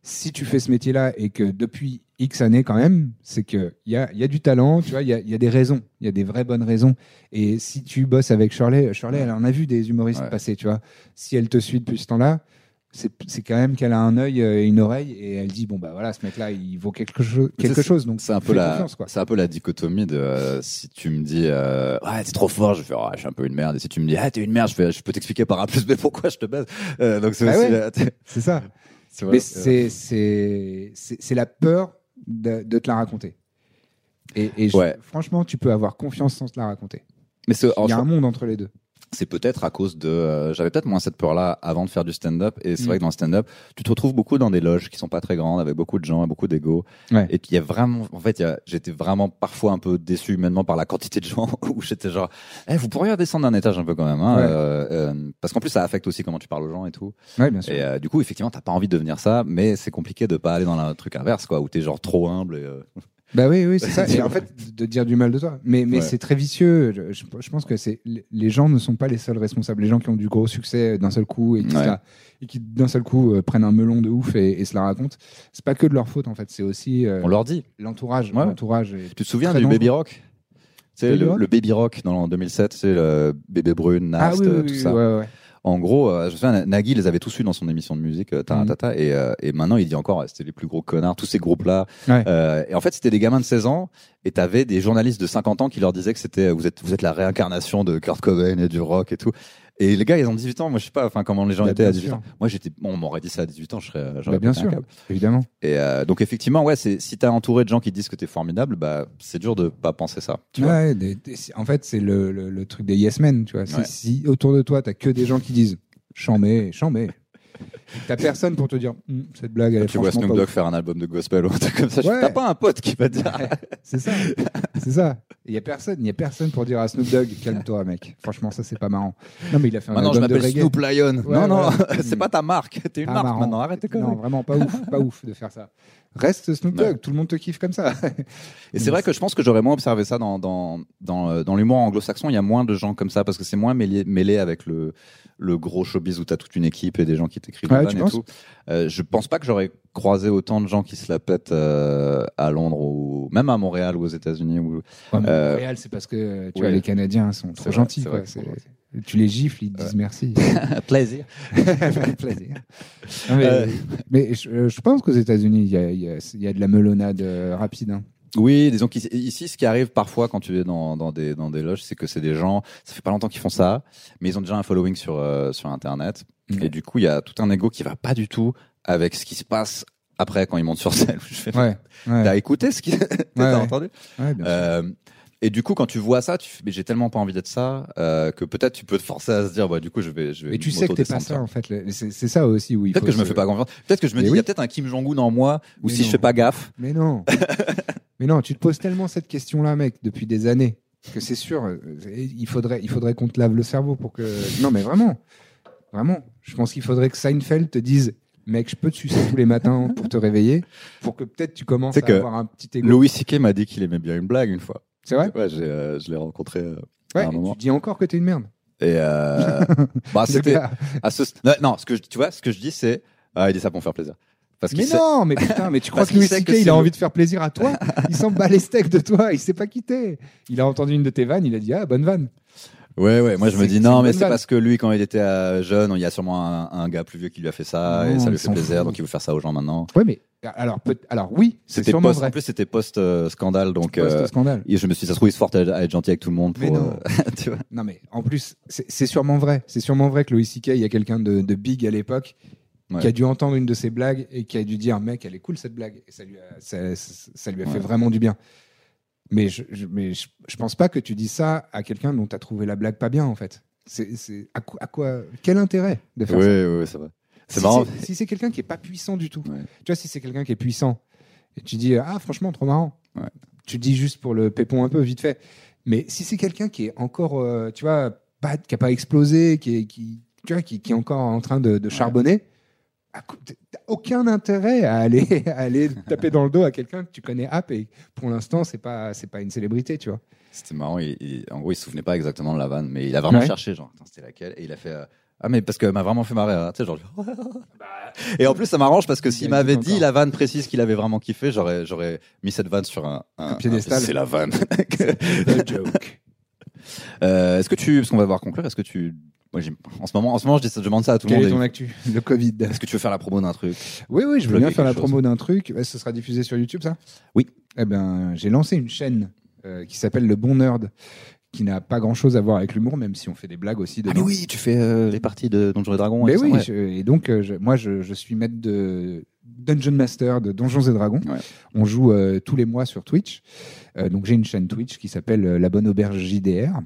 si tu fais ce métier-là et que depuis X années quand même, c'est qu'il y a, il y a du talent, tu vois, il y a, il y a des raisons, il y a des vraies bonnes raisons. Et si tu bosses avec Shirley, Shirley, elle en a vu des humoristes Ouais. passer, tu vois. Si elle te suit depuis ce temps-là, c'est quand même qu'elle a un œil et une oreille et elle dit bon bah voilà ce mec-là il vaut quelque chose quelque chose donc C'est un peu la, c'est un peu la dichotomie de euh, si tu me dis euh, ouais t'es trop fort, je fais ah, je suis un peu une merde. Et si tu me dis ah t'es une merde, je fais je peux t'expliquer par A plus B pourquoi je te baise. Euh, donc c'est aussi ouais. c'est ça. Mais euh, c'est c'est la peur de, de te la raconter. Et, et je- Ouais. franchement, tu peux avoir confiance sans te la raconter. mais c'est Il y a un monde entre les deux. C'est peut-être à cause de euh, j'avais peut-être moins cette peur là avant de faire du stand-up et c'est Mm. vrai que dans le stand-up tu te retrouves beaucoup dans des loges qui sont pas très grandes avec beaucoup de gens et beaucoup d'ego Ouais. et il y a vraiment en fait j'étais vraiment parfois un peu déçu humainement par la quantité de gens où j'étais genre eh, vous pourriez redescendre d'un étage un peu quand même hein, Ouais. euh, euh, parce qu'en plus ça affecte aussi comment tu parles aux gens et tout Ouais, bien sûr. et euh, du coup effectivement t'as pas envie de devenir ça mais c'est compliqué de pas aller dans le truc inverse quoi où t'es genre trop humble et, euh, Bah oui, oui, c'est ça. Et en fait, de dire du mal de toi. Mais, mais Ouais. c'est très vicieux. Je, pense que c'est les gens ne sont pas les seuls responsables. Les gens qui ont du gros succès d'un seul coup et qui, se Ouais. la- et qui d'un seul coup euh, prennent un melon de ouf et, et se la racontent. C'est pas que de leur faute en fait. C'est aussi euh, on leur dit l'entourage. Ouais. L'entourage. tu te souviens du dangereux. Baby Rock? C'est le, Baby Rock dans en 2007 c'est le bébé brune Ah Nast oui, oui, oui, tout oui, ça. En gros, euh, je me souviens, Nagui les avait tous eu dans son émission de musique, euh, Taratata, et, euh, et maintenant il dit encore, c'était les plus gros connards, tous ces groupes-là. Ouais. Euh, et en fait, c'était des gamins de 16 ans, et t'avais des journalistes de 50 ans qui leur disaient que c'était, vous êtes, vous êtes la réincarnation de Kurt Cobain et du rock et tout. Et les gars, ils ont 18 ans. Moi, je sais pas, enfin, comment les gens Bah, étaient à bien 18 sûr. ans. Moi, j'étais, bon, on m'aurait dit ça à 18 ans, je serais, Bah, bien sûr, évidemment. Et euh, donc, effectivement, ouais, si t'es entouré de gens qui disent que t'es formidable, bah, c'est dur de pas penser ça. Tu vois. Ouais, des- des- en fait, c'est le, le, le truc des yes men, tu vois. Ouais. Si autour de toi, t'as que des gens qui disent chambé, chambé. T'as personne pour te dire Hum, cette blague, elle est Tu vois Snoop Dogg faire un album de gospel ou un truc comme ça. je- Ouais. T'as pas un pote qui va te dire. Ouais, c'est ça, c'est ça. Il y a personne, il y a personne pour dire à Snoop Dogg calme-toi, mec. Franchement, ça c'est pas marrant. Non, mais il a fait un Maintenant, je album de m'appelle reggae. Snoop Lion. Ouais, non, non, c'est pas ta marque. T'es une Pas marque marrant. maintenant. Arrête tes Non, vraiment pas ouf, pas ouf de faire ça. Reste Snoop Ouais. Dogg, tout le monde te kiffe comme ça. Et c'est vrai que je pense que j'aurais moins observé ça dans, dans, dans, euh, dans l'humour anglo-saxon. Il y a moins de gens comme ça parce que c'est moins mêlé, mêlé avec le, le gros showbiz où t'as toute une équipe et des gens qui t'écrivent Ouais, tu et tout. Euh, je pense pas que j'aurais croisé autant de gens qui se la pètent euh, à Londres ou même à Montréal ou aux États-Unis. Ou... Ouais, Euh, Montréal, c'est parce que tu vois, les Canadiens sont trop gentils. vrai Tu les gifles, ils te disent merci. Plaisir. Plaisir. Non, mais Euh. mais je, je pense qu'aux États-Unis, il y a, il y, a, il y a de la melonnade euh, rapide. hein. Oui, disons qu'ici, ce qui arrive parfois quand tu es dans, dans, des, dans des loges, c'est que c'est des gens, ça fait pas longtemps qu'ils font ça, mais ils ont déjà un following sur, euh, sur Internet. Et du coup, il y a tout un ego qui va pas du tout avec ce qui se passe après quand il monte sur scène. Je fais, Ouais. ouais. T'as écouté ce qu'il t'as ouais. entendu Ouais, bien sûr. Et du coup, quand tu vois ça, tu fais, mais j'ai tellement pas envie d'être ça euh, que peut-être tu peux te forcer à se dire, bah du coup, je vais, je vais. Mais tu sais que t'es pas ça en fait. C'est ça aussi où il Peut-être que je me fais pas confiance. Peut-être que je me dis, il oui. y a peut-être un Kim Jong-un en moi, ou si je fais pas gaffe. Mais non. Mais non, tu te poses tellement cette question-là, mec, depuis des années, que c'est sûr, euh, il faudrait, il faudrait qu'on te lave le cerveau pour que. Non, mais vraiment, vraiment, je pense qu'il faudrait que Seinfeld te dise, mec, je peux te sucer tous les matins pour te réveiller, pour que peut-être tu commences à que avoir un petit égo. Louis C.K. m'a dit qu'il aimait bien une blague une fois. C'est vrai Ouais, j'ai, euh, je l'ai rencontré euh, Ouais. à un et moment. Tu dis encore que t'es une merde. Et euh, bah, c'était gars. à ce. Non, non, ce que je- tu vois, ce que je dis, c'est, ah, il dit ça pour me faire plaisir. Parce qu'il Mais sait- non, mais putain, mais tu crois Parce que Louis qu'il C.K. que il a le- envie de faire plaisir à toi Il s'en bat les steaks de toi, il sait pas quitter. Il a entendu une de tes vannes, il a dit ah bonne vanne. Ouais, ouais. Moi, je me C'est- dis c'est non, une mais bonne c'est vanne. parce que lui, quand il était euh, jeune, il y a sûrement un, un gars plus vieux qui lui a fait ça Non, et ça il lui fait s'en plaisir, fout. donc il veut faire ça aux gens maintenant. Ouais, mais alors peut alors oui, c'est C'était sûrement post, vrai. en plus, c'était post euh, scandale, donc. Post euh, scandale. et je me suis dit, ça se trouve, il se force à, être gentil avec tout le monde pour. Mais non. euh, tu vois. Non mais en plus, c'est sûrement vrai. C'est sûrement vrai que Louis C.K. il y a quelqu'un de, de big à l'époque Ouais. qui a dû entendre une de ses blagues et qui a dû dire mec, elle est cool cette blague et ça lui a, ça, lui a fait vraiment du bien. Mais je, je- mais je, je pense pas que tu dis ça à quelqu'un dont tu as trouvé la blague pas bien en fait. C'est à, quoi, à quoi quel intérêt de faire Oui, ça? oui, oui, c'est vrai. C'est marrant. Si c'est quelqu'un qui est pas puissant du tout, Ouais. tu vois, si c'est quelqu'un qui est puissant et tu dis ah franchement trop marrant, Ouais. tu dis juste pour le pépon un peu vite fait. Mais si c'est quelqu'un qui est encore, euh, tu vois, pas, qui a pas explosé, qui est, qui, tu vois, qui, qui est encore en train de, de charbonner, à aucun intérêt à aller, à aller taper dans le dos à quelqu'un que tu connais app et pour l'instant c'est pas, c'est pas une célébrité, tu vois. C'était marrant. il- il- en gros, il se souvenait pas exactement de la vanne, mais il a vraiment Ouais. cherché, genre, c'était laquelle? Et il a fait. euh, ah, mais parce qu'elle m'a vraiment fait marrer. hein, tu sais, genre. Et en plus, ça m'arrange parce que s'il m'avait dit encore. la vanne précise qu'il avait vraiment kiffé, j'aurais, j'aurais mis cette vanne sur un, Un piédestal. C'est la vanne. The joke. Euh, est-ce que tu, parce qu'on va devoir conclure, est-ce que tu, moi, en ce moment, en ce moment, je, dis ça- je demande ça à tout le Quel est monde. ton actu Le Covid? Est-ce que tu veux faire la promo d'un truc? Oui, oui, je veux bien faire la chose. promo d'un truc. Ouais, Ce sera diffusé sur YouTube, ça? Oui. Eh ben, j'ai lancé une chaîne euh, qui s'appelle Le Bon Nerd, qui n'a pas grand-chose à voir avec l'humour, même si on fait des blagues aussi Ah, mais oui, tu fais euh, les parties de Donjons et Dragons. Mais et tout ça, oui, ouais. je- et donc euh, je- moi je, je suis maître de Dungeon Master de Donjons et Dragons. Ouais. On joue euh, tous les mois sur Twitch. Euh, donc j'ai une chaîne Twitch qui s'appelle euh, La Bonne Auberge JDR.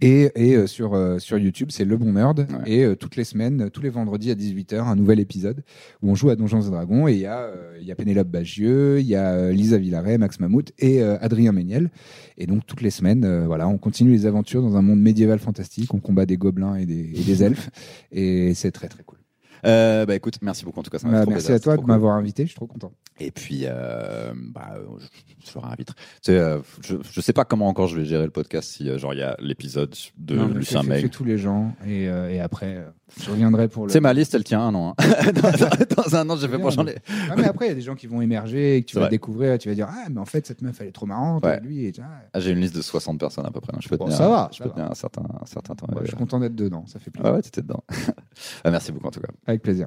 Et, et euh, sur, euh, sur YouTube, c'est Le Bon Nerd. Ouais. Et euh, toutes les semaines, tous les vendredis à 18h, un nouvel épisode où on joue à Donjons et Dragons. Et il y, a, euh, il y a Pénélope Bagieux, il y a Lisa Villaret, Max Mammouth et Adrien Méniel. Et donc toutes les semaines, euh, voilà, on continue les aventures dans un monde médiéval fantastique. On combat des gobelins et des, et des elfes. Et c'est très très cool. Euh, bah écoute, merci beaucoup en tout cas. Ça Bah, trop merci plaisir, à toi de cool. m'avoir invité, je suis trop content. Et puis, euh, bah, euh, je, je. Tu sais, euh, je, je sais pas comment encore je vais gérer le podcast si, genre, il y a l'épisode de Non, Lucien May. fais tous les gens et, et après, je reviendrai pour le. Tu sais, ma liste, elle tient un an. hein. dans, un an, j'ai fait bien, pour j'en ai. Ah, mais après, il y a des gens qui vont émerger et que tu C'est vas vrai. découvrir et tu vas dire Ah, mais en fait, cette meuf, elle est trop marrante. Ouais. lui, et, ah, j'ai une liste de 60 personnes à peu près. Je peux Bon, tenir, ça va, Je ça peux va. tenir un certain, un certain temps. ouais, je suis content d'être dedans, ça fait plaisir. Ah ouais, t'étais dedans. Ah, merci beaucoup en tout cas. Avec plaisir.